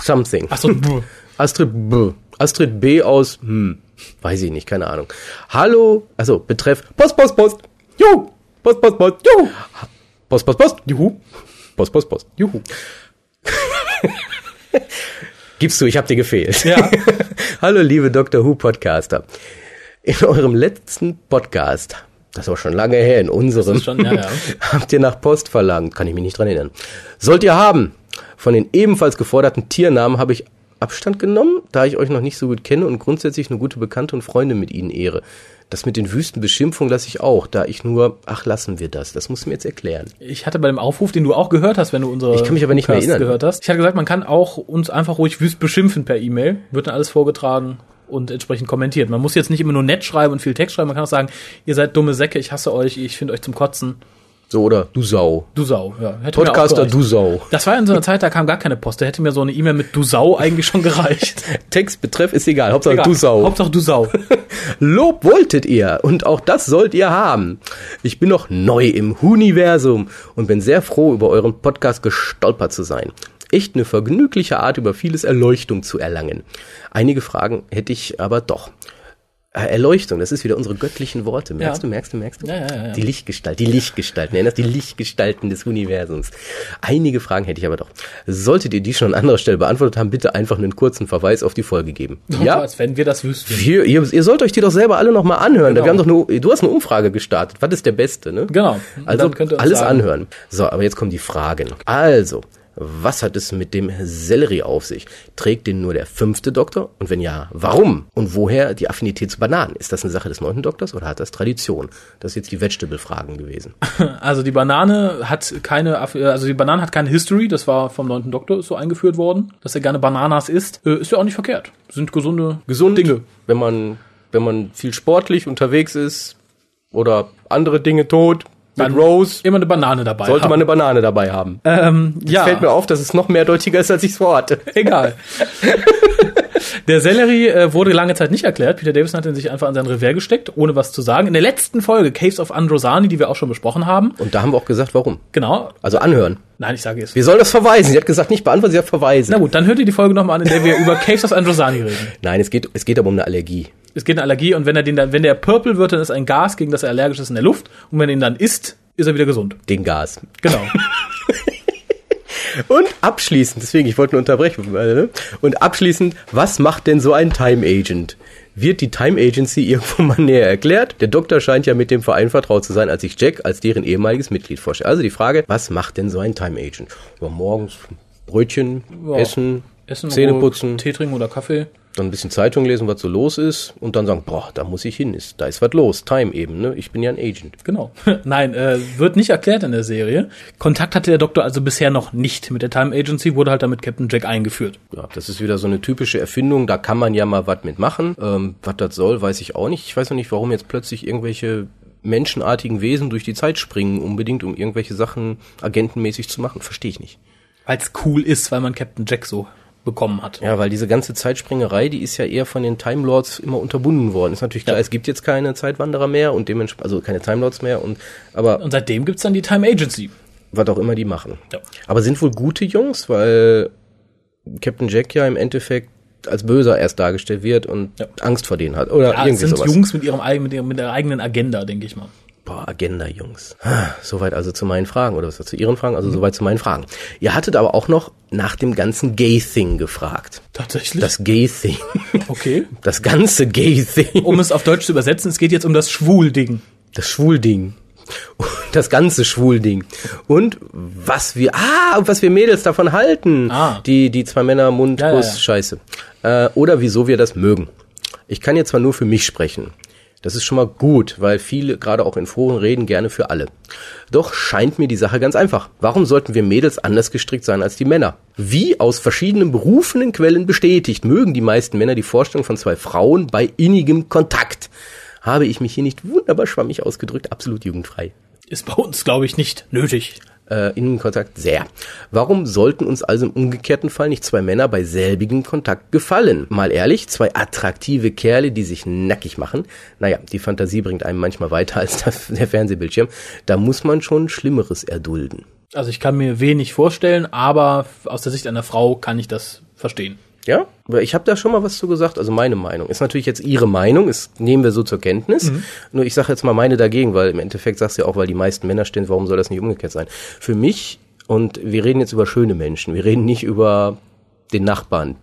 something. Achso, Astrid B. Astrid B aus, hm, weiß ich nicht, keine Ahnung. Hallo, also Betreff Post, Post, Post. Juhu. Post, Post, Post. Juhu. Post, Post, Post. Juhu. Post, Post, Post. Juhu. Gibst du, ich hab dir gefehlt. Ja. Hallo, liebe Dr. Who Podcaster. In eurem letzten Podcast, das war schon lange her, in unserem, Das ist schon- ja, ja. habt ihr nach Post verlangt. Kann ich mich nicht dran erinnern. Sollt ihr haben. Von den ebenfalls geforderten Tiernamen habe ich Abstand genommen, da ich euch noch nicht so gut kenne und grundsätzlich eine gute Bekannte und Freunde mit ihnen ehre. Das mit den Wüstenbeschimpfungen lasse ich auch, da ich nur, ach, lassen wir das. Das musst du mir jetzt erklären. Ich hatte bei dem Aufruf, den du auch gehört hast, wenn du unsere Ich kann mich aber nicht mehr erinnern. gehört hast. Ich hatte gesagt, man kann auch uns einfach ruhig wüst beschimpfen per E-Mail. Wird dann alles vorgetragen und entsprechend kommentiert. Man muss jetzt nicht immer nur nett schreiben und viel Text schreiben. Man kann auch sagen, ihr seid dumme Säcke, ich hasse euch, ich finde euch zum Kotzen. So, oder du Sau. Du Sau, ja. Hätte Podcaster, du Sau. Das war in so einer Zeit, da kam gar keine Post. Da hätte mir so eine E-Mail mit Du Sau eigentlich schon gereicht. Text, Betreff ist egal. Hauptsache Egal. du Sau. Hauptsache Du Sau. Lob wolltet ihr und auch das sollt ihr haben. Ich bin noch neu im Universum und bin sehr froh, über euren Podcast gestolpert zu sein. Echt eine vergnügliche Art, über vieles Erleuchtung zu erlangen. Einige Fragen hätte ich aber doch. Äh, Erleuchtung, das ist wieder unsere göttlichen Worte. Merkst Ja. du, merkst du, merkst du? Ja, ja, ja. Die Lichtgestalt, die Lichtgestalten, nenn das die Lichtgestalten des Universums. Einige Fragen hätte ich aber doch. Solltet ihr die schon an anderer Stelle beantwortet haben, bitte einfach einen kurzen Verweis auf die Folge geben. Ja. Als wenn wir das wüssten. Wir, ihr, ihr sollt euch die doch selber alle nochmal anhören. Genau. Wir haben doch eine, du hast eine Umfrage gestartet. Was ist der Beste, ne? Genau. Also alles sagen- anhören. So, aber jetzt kommen die Fragen. Also, Was hat es mit dem Sellerie auf sich? Trägt den nur der fünfte Doktor? Und wenn ja, warum? Und woher die Affinität zu Bananen? Ist das eine Sache des neunten Doktors oder hat das Tradition? Das ist jetzt die Vegetable-Fragen gewesen. Also die Banane hat keine, also die Banane hat keine History, das war vom neunten Doktor so eingeführt worden, dass er gerne Bananas isst. Äh, Ist ja auch nicht verkehrt. Sind gesunde, Gesund, Dinge. wenn man, wenn man viel sportlich unterwegs ist oder andere Dinge tot, Dann Rose, Immer eine Banane dabei. sollte haben. man eine Banane dabei haben. ähm, ja, Fällt mir auf, dass es noch mehrdeutiger ist, als ich es vorhatte. egal. Der Sellerie äh, wurde lange Zeit nicht erklärt. Peter Davison hat ihn sich einfach an sein Revier gesteckt, ohne was zu sagen. In der letzten Folge, Caves of Androsani, die wir auch schon besprochen haben, Und da haben wir auch gesagt, warum. genau, Also anhören. nein, ich sage es. Wir sollen das verweisen. Sie hat gesagt, nicht beantworten, sie hat verweisen. Na gut, dann hört ihr die Folge nochmal an, in der wir über Caves of Androsani reden. Nein, es geht, es geht aber um eine Allergie. Es geht eine Allergie und wenn er den dann, wenn der purple wird, dann ist ein Gas, gegen das er allergisch ist in der Luft. Und wenn er ihn dann isst, ist er wieder gesund. Den Gas. Genau. Und abschließend, deswegen, ich wollte nur unterbrechen. äh, Und abschließend, was macht denn so ein Time Agent? Wird die Time Agency irgendwo mal näher erklärt? Der Doktor scheint ja mit dem Verein vertraut zu sein, als ich Jack als deren ehemaliges Mitglied vorstelle. Also die Frage, was macht denn so ein Time Agent? Ja, morgens Brötchen, Ja. essen, Essen, Zähne putzen, Tee trinken oder Kaffee. Dann ein bisschen Zeitung lesen, was so los ist und dann sagen, boah, da muss ich hin, ist, da ist was los, Time eben, ne? Ich bin ja ein Agent. Genau. Nein, äh, wird nicht erklärt in der Serie. Kontakt hatte der Doktor also bisher noch nicht mit der Time Agency, wurde halt damit Captain Jack eingeführt. Ja, das ist wieder so eine typische Erfindung, da kann man ja mal was mitmachen. Ähm, was das soll, weiß ich auch nicht. Ich weiß noch nicht, warum jetzt plötzlich irgendwelche menschenartigen Wesen durch die Zeit springen, unbedingt, um irgendwelche Sachen agentenmäßig zu machen. Verstehe ich nicht. Weil es cool ist, weil man Captain Jack so bekommen hat. Ja, weil diese ganze Zeitspringerei, die ist ja eher von den Time Lords immer unterbunden worden. Ist natürlich klar, Ja. es gibt jetzt keine Zeitwanderer mehr und dementsprechend, also keine Time Lords mehr und, aber Und seitdem gibt's dann die Time Agency. was auch immer die machen. Ja. Aber sind wohl gute Jungs, weil Captain Jack ja im Endeffekt als Böser erst dargestellt wird und Ja. Angst vor denen hat. Oder Ja, irgendwie sind sowas. Jungs mit ihrem eigenen, mit, ihrem, mit der eigenen Agenda, denke ich mal. Boah, Agenda-Jungs. Ah, Soweit also zu meinen Fragen, oder was zu Ihren Fragen, also soweit zu meinen Fragen. Ihr hattet aber auch noch nach dem ganzen Gay-Thing gefragt. Tatsächlich. Das Gay-Thing. okay. Das ganze Gay-Thing. Um es auf Deutsch zu übersetzen, es geht jetzt um das Schwul-Ding. Das Schwulding. Das ganze Schwulding. Und was wir, ah, und was wir Mädels davon halten. Ah. Die, die zwei Männer Mund, Ja, ja, ja. Scheiße. Äh, oder wieso wir das mögen. Ich kann jetzt zwar nur für mich sprechen. Das ist schon mal gut, weil viele, gerade auch in Foren, reden gerne für alle. Doch scheint mir die Sache ganz einfach. Warum sollten wir Mädels anders gestrickt sein als die Männer? Wie aus verschiedenen berufenen Quellen bestätigt, mögen die meisten Männer die Vorstellung von zwei Frauen bei innigem Kontakt. Habe ich mich hier nicht wunderbar schwammig ausgedrückt, absolut jugendfrei. Ist bei uns, glaube ich, nicht nötig. Äh, Innenkontakt sehr. Warum sollten uns also im umgekehrten Fall nicht zwei Männer bei selbigem Kontakt gefallen? Mal ehrlich, zwei attraktive Kerle, die sich nackig machen. Naja, die Fantasie bringt einem manchmal weiter als der Fernsehbildschirm. Da muss man schon Schlimmeres erdulden. Also ich kann mir wenig vorstellen, aber aus der Sicht einer Frau kann ich das verstehen. Ja, aber ich habe da schon mal was zu gesagt. Also meine Meinung ist natürlich jetzt Ihre Meinung, ist nehmen wir so zur Kenntnis. Nur ich sage jetzt mal meine dagegen, weil im Endeffekt sagst du ja auch, weil die meisten Männer stehen, warum soll das nicht umgekehrt sein? Für mich und wir reden jetzt über schöne Menschen, wir reden nicht über den Nachbarn,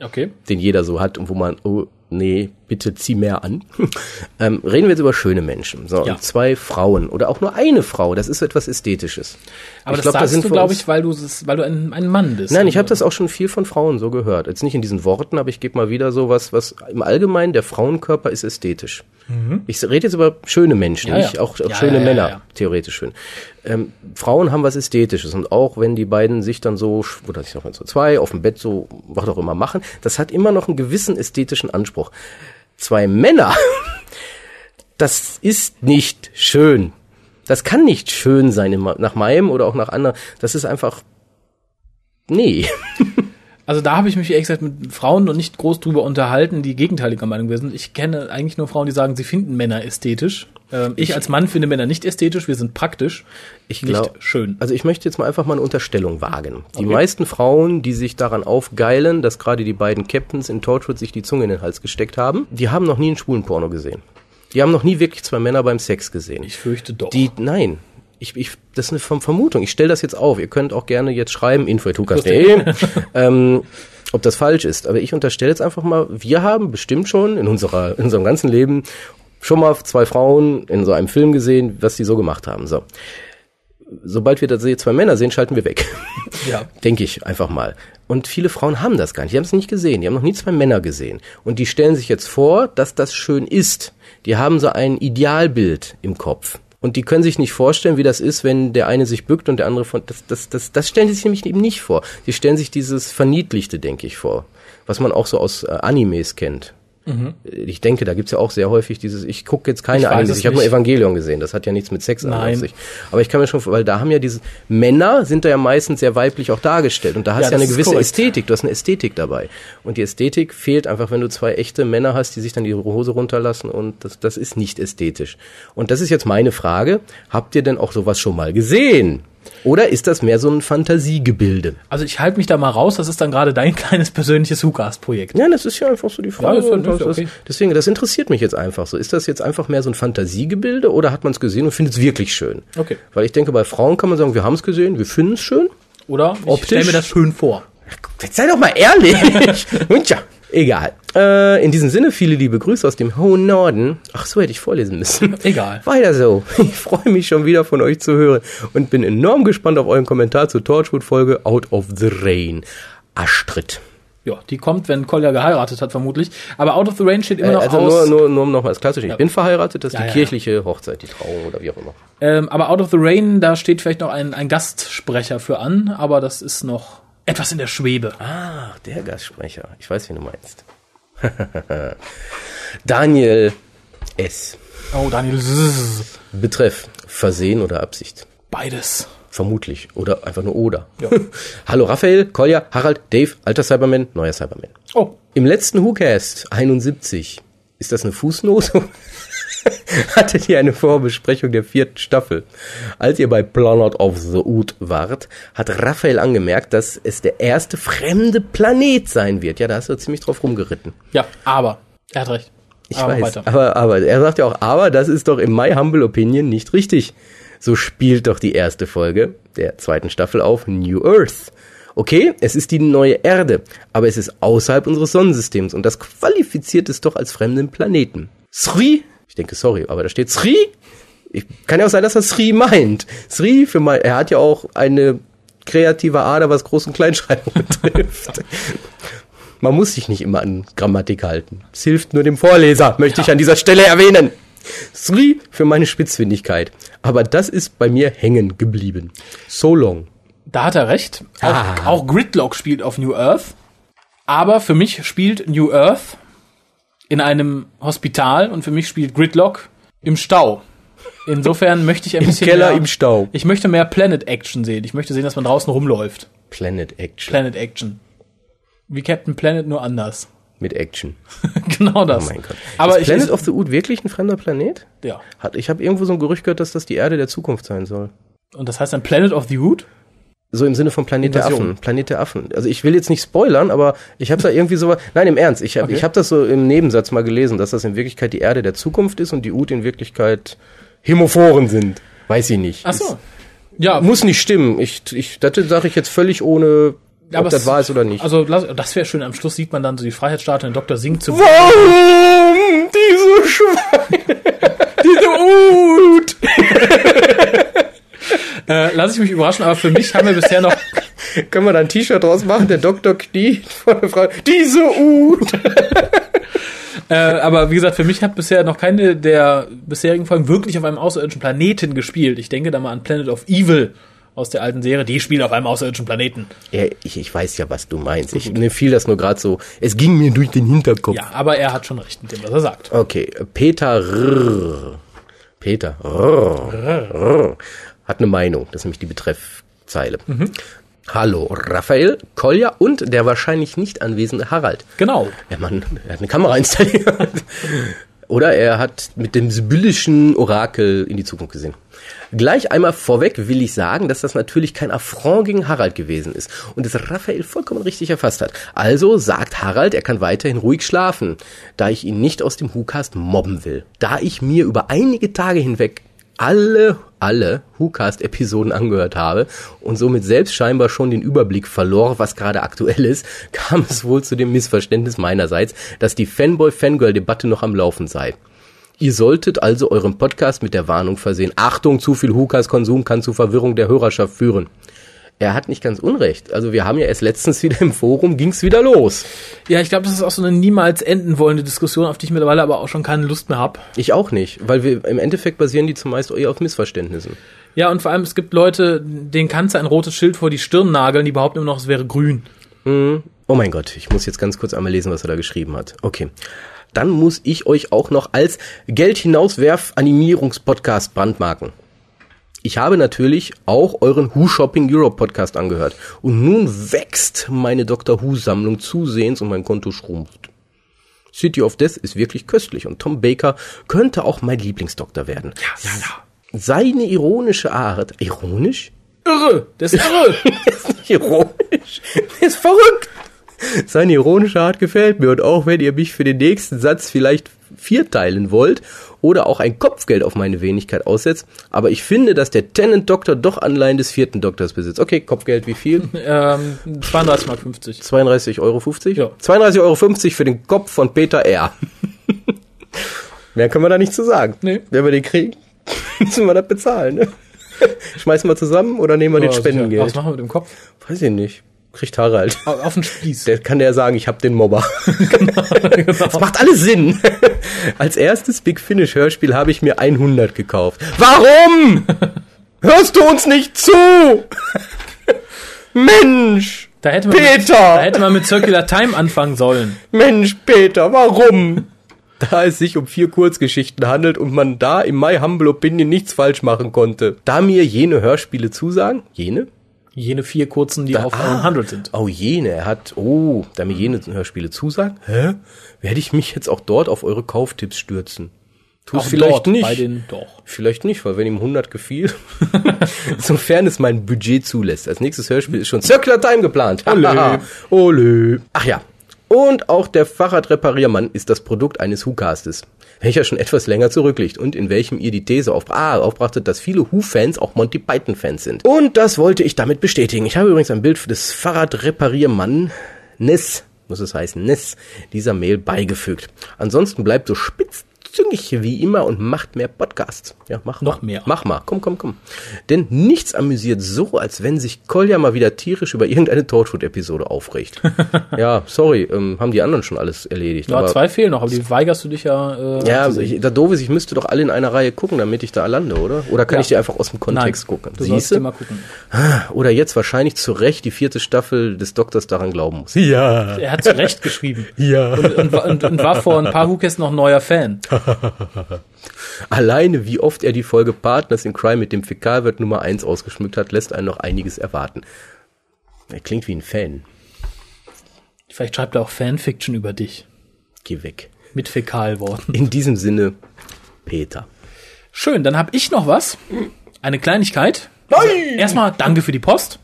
Okay. den jeder so hat und wo man, oh nee, bitte zieh mehr an. ähm, reden wir jetzt über schöne Menschen. So, Ja. und zwei Frauen oder auch nur eine Frau, das ist so etwas Ästhetisches. Aber Ich das glaub, da sagst sind du, glaube ich, weil du weil du ein, ein Mann bist. Nein, ich habe das auch schon viel von Frauen so gehört. Jetzt nicht in diesen Worten, aber ich gebe mal wieder so was, was im Allgemeinen, der Frauenkörper ist ästhetisch. Ich rede jetzt über schöne Menschen, Mhm. Ja, ja. nicht auch, auch Ja, schöne ja, ja, Männer, ja. theoretisch schön. Ähm, Frauen haben was Ästhetisches und auch wenn die beiden sich dann so, oder sich noch mal so zwei, auf dem Bett so, was auch immer machen, das hat immer noch einen gewissen ästhetischen Anspruch. Zwei Männer, das ist nicht schön. Das kann nicht schön sein, nach meinem oder auch nach anderen. Das ist einfach, nee. Also da habe ich mich ehrlich gesagt mit Frauen noch nicht groß drüber unterhalten, die gegenteiliger Meinung sind. Ich kenne eigentlich nur Frauen, die sagen, sie finden Männer ästhetisch. Ähm, ich als Mann finde Männer nicht ästhetisch, wir sind praktisch, Ich nicht glaub- schön. Also ich möchte jetzt mal einfach mal eine Unterstellung wagen. Die Okay. meisten Frauen, die sich daran aufgeilen, dass gerade die beiden Captains in Torchwood sich die Zunge in den Hals gesteckt haben, die haben noch nie einen schwulen Porno gesehen. Die haben noch nie wirklich zwei Männer beim Sex gesehen. Ich fürchte doch. Die, nein. Ich, ich, das ist eine Verm- Vermutung. Ich stelle das jetzt auf. Ihr könnt auch gerne jetzt schreiben, info.tukas.de, ähm, ob das falsch ist. Aber ich unterstelle jetzt einfach mal, wir haben bestimmt schon in unserer, in unserem ganzen Leben schon mal zwei Frauen in so einem Film gesehen, was die so gemacht haben. So. sobald wir da zwei Männer sehen, schalten wir weg. Ja. Denke ich einfach mal. Und viele Frauen haben das gar nicht. Die haben es nicht gesehen. Die haben noch nie zwei Männer gesehen. Und die stellen sich jetzt vor, dass das schön ist. Die haben so ein Idealbild im Kopf. Und die können sich nicht vorstellen, wie das ist, wenn der eine sich bückt und der andere von. Das, das, das, das stellen sie sich nämlich eben nicht vor. Die stellen sich dieses Verniedlichte, denke ich, vor. Was man auch so aus äh, Animes kennt. Mhm. Ich denke, da gibt's ja auch sehr häufig dieses, ich gucke jetzt keine Ich ich habe nur. Evangelion gesehen, das hat ja nichts mit Sex an sich. Aber ich kann mir schon, weil da haben ja diese, Männer sind da ja meistens sehr weiblich auch dargestellt und da hast Ja, du ja eine gewisse korrekt. Ästhetik, du hast eine Ästhetik dabei. Und die Ästhetik fehlt einfach, wenn du zwei echte Männer hast, die sich dann die Hose runterlassen und das, das ist nicht ästhetisch. Und das ist jetzt meine Frage, habt ihr denn auch sowas schon mal gesehen? Oder ist das mehr so ein Fantasiegebilde? Also ich halte mich da mal raus, das ist dann gerade dein kleines persönliches WhoCast-Projekt. Ja, das ist ja einfach so die Frage. Ja, das das okay. deswegen, das interessiert mich jetzt einfach so. Ist das jetzt einfach mehr so ein Fantasiegebilde oder hat man es gesehen und findet es wirklich schön? Okay. Weil ich denke, bei Frauen kann man sagen, wir haben es gesehen, wir finden es schön. Oder? Ich Optisch? stell mir das schön vor. Jetzt sei doch mal ehrlich. und ja, egal. Äh, in diesem Sinne, viele liebe Grüße aus dem hohen Norden. Ach, so hätte ich vorlesen müssen. Egal. Weiter so. Ich freue mich schon wieder von euch zu hören und bin enorm gespannt auf euren Kommentar zur Torchwood-Folge Out of the Rain. Astrid. Ja, die kommt, wenn Kolja geheiratet hat, vermutlich. Aber Out of the Rain steht immer Äh, noch also aus. nur, nur, nur um nochmal das Klassische. Ich Ja. bin verheiratet, das ist Ja, die ja, kirchliche Hochzeit, die Trauung oder wie auch immer. Ähm, aber Out of the Rain, da steht vielleicht noch ein, ein Gastsprecher für an, aber das ist noch etwas in der Schwebe. Ah, der Gastsprecher. Ich weiß, wen du meinst. Daniel S. Oh, Daniel. Zzz. Betreff Versehen oder Absicht. Beides. Vermutlich. Oder einfach nur oder. Ja. Hallo Raphael, Kolja, Harald, Dave, alter Cyberman, neuer Cyberman. Oh, Im letzten WhoCast 71, ist das eine Fußnote? Hattet ihr eine Vorbesprechung der vierten Staffel? Als ihr bei Planet of the Ood wart, hat Raphael angemerkt, dass es der erste fremde Planet sein wird. Ja, da hast du ziemlich drauf rumgeritten. ja, aber. Er hat recht. Ich aber weiß, weiter. aber, aber er sagt ja auch, aber das ist doch in my humble opinion nicht richtig. So spielt doch die erste Folge der zweiten Staffel auf New Earth. Okay, es ist die neue Erde, aber es ist außerhalb unseres Sonnensystems und das qualifiziert es doch als fremden Planeten. Sri, ich denke, sorry, aber da steht Sri. Ich, kann ja auch sein, dass er Sri meint. Sri, für mein, er hat ja auch eine kreative Ader, was Groß- und Kleinschreibung betrifft. Man muss sich nicht immer an Grammatik halten. Es hilft nur dem Vorleser, möchte ich an dieser Stelle erwähnen. Sri für meine Spitzfindigkeit. Aber das ist bei mir hängen geblieben. So long. Da hat er recht. Auch, Ah. auch Gridlock spielt auf New Earth. Aber für mich spielt New Earth in einem Hospital und für mich spielt Gridlock im Stau. Insofern möchte ich ein Im bisschen Keller mehr, im Stau. Ich möchte mehr Planet Action sehen. Ich möchte sehen, dass man draußen rumläuft. Planet Action. Planet Action. Wie Captain Planet, nur anders. Mit Action. genau das. Oh mein Gott. Aber ist ich, Planet of the Ood wirklich ein fremder Planet? ja. Hat, ich habe irgendwo so ein Gerücht gehört, dass das die Erde der Zukunft sein soll. Und das heißt dann Planet of the Hood? So im Sinne von Planet der. Affen. Planet der Affen. Also ich will jetzt nicht spoilern, aber ich habe da irgendwie so Nein, im Ernst. Ich habe Okay. ich hab das so im Nebensatz mal gelesen, dass das in Wirklichkeit die Erde der Zukunft ist und die Ud in Wirklichkeit Hämophoren sind. Weiß ich nicht. Ach so. Ja, muss nicht stimmen. Ich, ich, das sage ich jetzt völlig ohne, ob aber das es- wahr ist oder nicht. Also das wäre schön. Am Schluss sieht man dann so die Freiheitsstatue und Dr. Singh zu. Warum diese Schweine? diese Ud? Äh, lass ich mich überraschen, aber für mich haben wir bisher noch. Können wir da ein T-Shirt draus machen? Der Doktor kniet vor der Frau. Diese Ud. Äh, aber wie gesagt, für mich hat bisher noch keine der bisherigen Folgen wirklich auf einem außerirdischen Planeten gespielt. Ich denke da mal an Planet of Evil aus der alten Serie. Die spielen auf einem außerirdischen Planeten. Ja, ich, ich weiß ja, was du meinst. Ich, mir fiel das nur gerade so. Es ging mir durch den Hinterkopf. Ja, aber er hat schon recht mit dem, was er sagt. Okay, Peter Rrr. Peter Rrr. Rrr. Hat eine Meinung. Das ist nämlich die Betreffzeile. Hallo, Raphael, Kolja und der wahrscheinlich nicht anwesende Harald. Genau. Ja, Mann, er hat eine Kamera installiert. Oder er hat mit dem sibyllischen Orakel in die Zukunft gesehen. Gleich einmal vorweg will ich sagen, dass das natürlich kein Affront gegen Harald gewesen ist und es Raphael vollkommen richtig erfasst hat. Also sagt Harald, er kann weiterhin ruhig schlafen, da ich ihn nicht aus dem WhoCast mobben will. Da ich mir über einige Tage hinweg alle, alle WhoCast-Episoden angehört habe und somit selbst scheinbar schon den Überblick verlor, was gerade aktuell ist, kam es wohl zu dem Missverständnis meinerseits, dass die Fanboy-Fangirl-Debatte noch am Laufen sei. Ihr solltet also euren Podcast mit der Warnung versehen. Achtung, zu viel Hukas-Konsum kann zu Verwirrung der Hörerschaft führen. Er hat nicht ganz unrecht. Also wir haben ja erst letztens wieder im Forum, ging's wieder los. Ja, ich glaube, das ist auch so eine niemals enden wollende Diskussion, auf die ich mittlerweile aber auch schon keine Lust mehr hab. Ich auch nicht, weil wir im Endeffekt basieren die zumeist eher auf Missverständnissen. Ja, und vor allem, es gibt Leute, denen kannst du ein rotes Schild vor die Stirn nageln, die behaupten immer noch, es wäre grün. Mhm. Oh mein Gott, ich muss jetzt ganz kurz einmal lesen, was er da geschrieben hat. Okay. Dann muss ich euch auch noch als Geld hinauswerf Animierungspodcast brandmarken. Ich habe natürlich auch euren Who Shopping Europe Podcast angehört. Und nun wächst meine Dr. Who Sammlung zusehends und mein Konto schrumpft. City of Death ist wirklich köstlich und Tom Baker könnte auch mein Lieblingsdoktor werden. Ja, ja, ja. Seine ironische Art, ironisch? Irre, das ist irre. ist nicht ironisch. ist verrückt. Seine ironische Art gefällt mir und auch wenn ihr mich für den nächsten Satz vielleicht vierteilen wollt oder auch ein Kopfgeld auf meine Wenigkeit aussetzt, aber ich finde, dass der Tenant Doktor doch Anleihen des vierten Doktors besitzt. Okay, Kopfgeld wie viel? ähm, 32 mal 50. 32,50 Euro? Ja. 32,50 Euro für den Kopf von Peter R. Mehr können wir da nicht zu sagen. Nee. Wenn wir den kriegen, müssen wir das bezahlen. Ne? Schmeißen wir zusammen oder nehmen wir den Ja, sicher. Spendengeld? Was machen wir mit dem Kopf? Weiß ich nicht. Kriegt Harald. Au- Auf den Spieß. Der kann der sagen, ich hab den Mobber. genau. Das macht alles Sinn. Als erstes Big Finish Hörspiel habe ich mir 100 gekauft. Warum? Hörst du uns nicht zu? Mensch, Da hätte man, Mit, Peter! da hätte man mit Circular Time anfangen sollen. Mensch, Peter, warum? Da es sich um vier Kurzgeschichten handelt und man da im My Humble Opinion nichts falsch machen konnte. Da mir jene Hörspiele zusagen, jene? Jene vier kurzen, die auf ah. 100 sind. Oh, jene, er hat, oh, da mir jene Hörspiele zusagen, hä? Werde ich mich jetzt auch dort auf eure Kauftipps stürzen? Tu Auch vielleicht nicht. Bei den, doch. Vielleicht nicht, weil wenn ihm 100 gefiel, sofern es mein Budget zulässt. Als nächstes Hörspiel ist schon Circular Time geplant. Olé. Olé. Ach ja. Und auch der Fahrradrepariermann ist das Produkt eines Who-Castes, welcher schon etwas länger zurückliegt und in welchem ihr die These auf, ah, aufbrachtet, dass viele Who-Fans auch Monty Python-Fans sind. Und das wollte ich damit bestätigen. Ich habe übrigens ein Bild des Fahrradrepariermann Ness, muss es heißen, Ness, dieser Mail beigefügt. Ansonsten bleibt so spitz züngig wie immer und macht mehr Podcasts. Ja, mach Noch mal. mehr. Mach mal. Komm, komm, komm. Denn nichts amüsiert so, als wenn sich Kolja mal wieder tierisch über irgendeine Torchwood-Episode aufregt. ja, sorry, ähm, haben die anderen schon alles erledigt. Ja, aber, zwei fehlen noch, aber die weigerst du dich ja. Äh, ja, ich, da doof ist, ich müsste doch alle in einer Reihe gucken, damit ich da lande, oder? Oder kann Ja. ich die einfach aus dem Nein, Kontext gucken? Du Siehste? dir mal gucken. Oder jetzt wahrscheinlich zu Recht die vierte Staffel des Doktors daran glauben muss. Ja. Er hat zu Recht geschrieben. Ja. Und, und, war- und, und war vor ein paar Hookers noch neuer Fan. Alleine wie oft er die Folge Partners in Crime mit dem Fäkalwirt Nummer 1 ausgeschmückt hat, lässt einen noch einiges erwarten. Er klingt wie ein Fan. Vielleicht schreibt er auch Fanfiction über dich. Geh weg. Mit Fäkalworten. In diesem Sinne, Peter. Schön, dann habe ich noch was. Eine Kleinigkeit. Nein! Erstmal danke für die Post.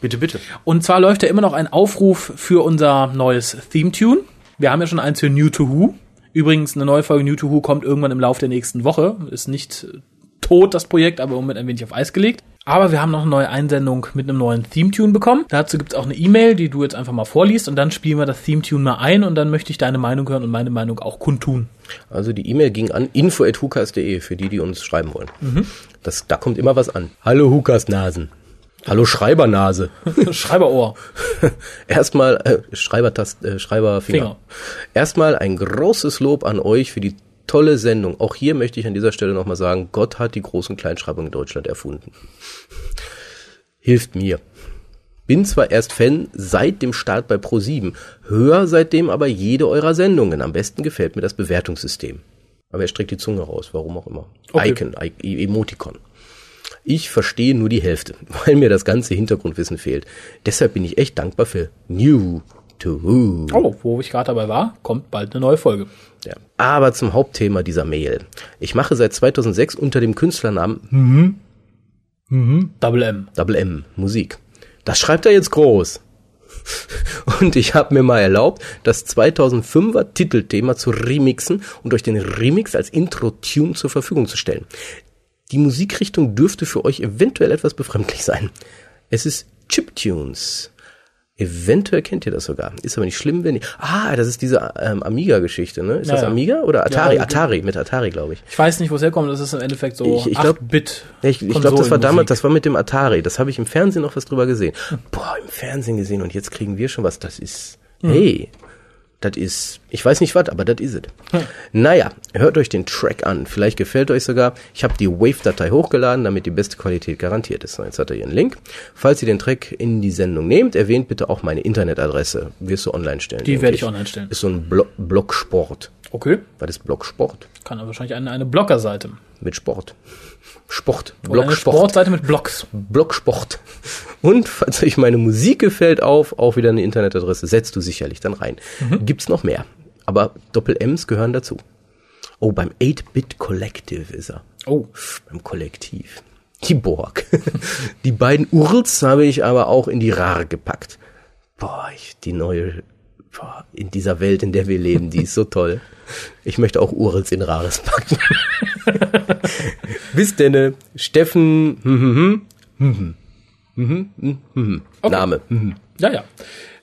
Bitte, bitte. Und zwar läuft ja immer noch ein Aufruf für unser neues Theme-Tune. Wir haben ja schon eins für New to Who. Übrigens, eine neue Folge New to Who kommt irgendwann im Laufe der nächsten Woche. Ist nicht äh, tot, das Projekt, aber im Moment ein wenig auf Eis gelegt. Aber wir haben noch eine neue Einsendung mit einem neuen Theme-Tune bekommen. Dazu gibt's auch eine E-Mail, die du jetzt einfach mal vorliest und dann spielen wir das Theme-Tune mal ein und dann möchte ich deine Meinung hören und meine Meinung auch kundtun. Also die E-Mail ging an info.hukas.de für die, die uns schreiben wollen. Das, da kommt immer was an. Hallo Hukas Nasen. Hallo Schreibernase. Schreiberohr. Erstmal äh, Schreibertast, äh, Schreiberfinger. Finger. Erstmal ein großes Lob an euch für die tolle Sendung. Auch hier möchte ich an dieser Stelle nochmal sagen, Gott hat die großen Kleinschreibungen in Deutschland erfunden. Hilft mir. Bin zwar erst Fan seit dem Start bei Pro7, höre seitdem aber jede eurer Sendungen. Am besten gefällt mir das Bewertungssystem. Aber er streckt die Zunge raus, warum auch immer. Okay. Icon, I Emoticon. Ich verstehe nur die Hälfte, weil mir das ganze Hintergrundwissen fehlt. Deshalb bin ich echt dankbar für New to Who. Oh, wo ich gerade dabei war, kommt bald eine neue Folge. Ja. Aber zum Hauptthema dieser Mail. Ich mache seit 2006 unter dem Künstlernamen Double M. Double M Musik. Das schreibt er jetzt groß. Und ich habe mir mal erlaubt, das 2005er Titelthema zu remixen und euch den Remix als Intro-Tune zur Verfügung zu stellen. Die Musikrichtung dürfte für euch eventuell etwas befremdlich sein. Es ist Chiptunes. Eventuell kennt ihr das sogar. Ist aber nicht schlimm, wenn ihr. Ah, das ist diese ähm, Amiga-Geschichte, ne? Ist Ja, das. Amiga oder Atari? Ja, Atari, mit Atari, glaube ich. Ich weiß nicht, wo es herkommt. Das ist im Endeffekt so Ich- ich glaub- 8-Bit. Ja, ich ich glaube, das war damals, das war mit dem Atari. Das habe ich im Fernsehen noch was drüber gesehen. Boah, im Fernsehen gesehen und jetzt kriegen wir schon was. Das ist, hey, das ist, ich weiß nicht was, aber das ist es. Naja, hört euch den Track an. Vielleicht gefällt euch sogar. Ich habe die Wave-Datei hochgeladen, damit die beste Qualität garantiert ist. Jetzt hat er hier einen Link. Falls ihr den Track in die Sendung nehmt, erwähnt bitte auch meine Internetadresse. Wirst du online stellen. Die werde ich online stellen. Ist so ein Blo Blogsport. Okay. Was ist Blogsport? Kann aber wahrscheinlich eine, eine Bloggerseite. Mit Sport. Sport. Eine Sportseite mit Blogs. Blogsport. Und falls euch meine Musik gefällt, auf, auch wieder eine Internetadresse, setzt du sicherlich dann rein. Gibt's noch mehr. Aber Doppel-Ms gehören dazu. Oh, beim 8-Bit Collective ist er. Oh. Beim Kollektiv. Die Borg. die beiden Urls habe ich aber auch in die RAR gepackt. Boah, ich, die neue, in dieser Welt, in der wir leben, die ist so toll. Ich möchte auch Urels in Rares packen. Bis denne, Steffen, hm, hm, hm. Okay. Name. Ja, ja.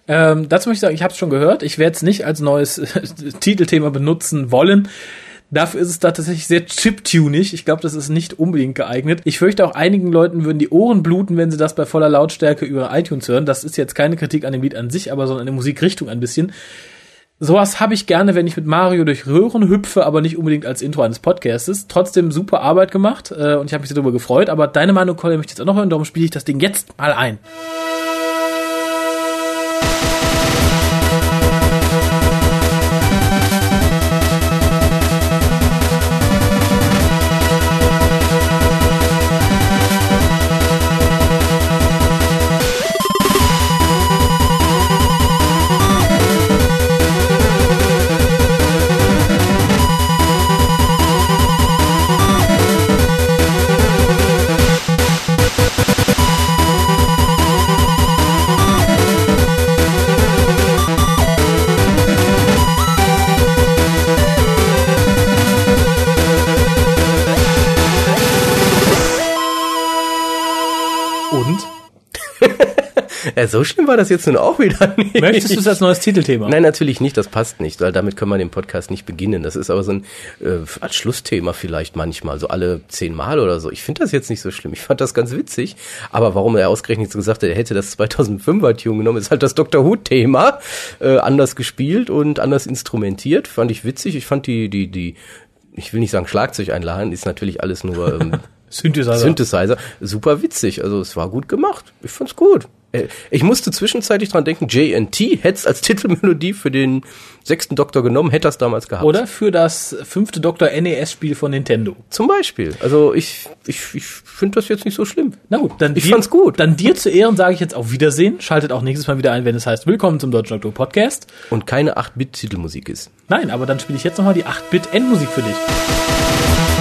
Ähm, dazu möchte ich sagen, ich habe es schon gehört. Ich werde es nicht als neues Titelthema benutzen wollen. Dafür ist es da tatsächlich sehr chiptunig. Ich glaube, das ist nicht unbedingt geeignet. Ich fürchte auch einigen Leuten würden die Ohren bluten, wenn sie das bei voller Lautstärke über iTunes hören. Das ist jetzt keine Kritik an dem Lied an sich, aber sondern an der Musikrichtung ein bisschen. Sowas habe ich gerne, wenn ich mit Mario durch Röhren hüpfe, aber nicht unbedingt als Intro eines Podcastes. Trotzdem super Arbeit gemacht äh, und ich habe mich darüber gefreut. Aber deine Meinung, Colin, möchte ich jetzt auch noch hören. Darum spiele ich das Ding jetzt mal ein. Ja, so schlimm war das jetzt nun auch wieder nicht. Möchtest du es als neues Titelthema? Nein, natürlich nicht, das passt nicht, weil damit kann man den Podcast nicht beginnen. Das ist aber so ein äh, als Schlussthema vielleicht manchmal, so alle zehn Mal oder so. Ich finde das jetzt nicht so schlimm. Ich fand das ganz witzig. Aber warum er ausgerechnet so gesagt hat, er hätte das 2005er Tune genommen, ist halt das Dr. Who-Thema äh, anders gespielt und anders instrumentiert. Fand ich witzig. Ich fand die, die, die, ich will nicht sagen Schlagzeugeinlagen, ist natürlich alles nur ähm, Synthesizer. Synthesizer. Super witzig. Also es war gut gemacht. Ich fand's gut. Äh, Ich musste zwischenzeitlich dran denken, JNT hätte es als Titelmelodie für den sechsten Doktor genommen, hätte das damals gehabt. Oder für das fünfte Dr. NES-Spiel von Nintendo. Zum Beispiel. Also ich, ich, ich finde das jetzt nicht so schlimm. Na gut, dann Ich dir, fand's gut. Dann dir zu Ehren sage ich jetzt auf Wiedersehen. Schaltet auch nächstes Mal wieder ein, wenn es heißt Willkommen zum Deutschen Doktor Podcast. Und keine 8-Bit-Titelmusik ist. Nein, aber dann spiele ich jetzt nochmal die 8-Bit-Endmusik für dich.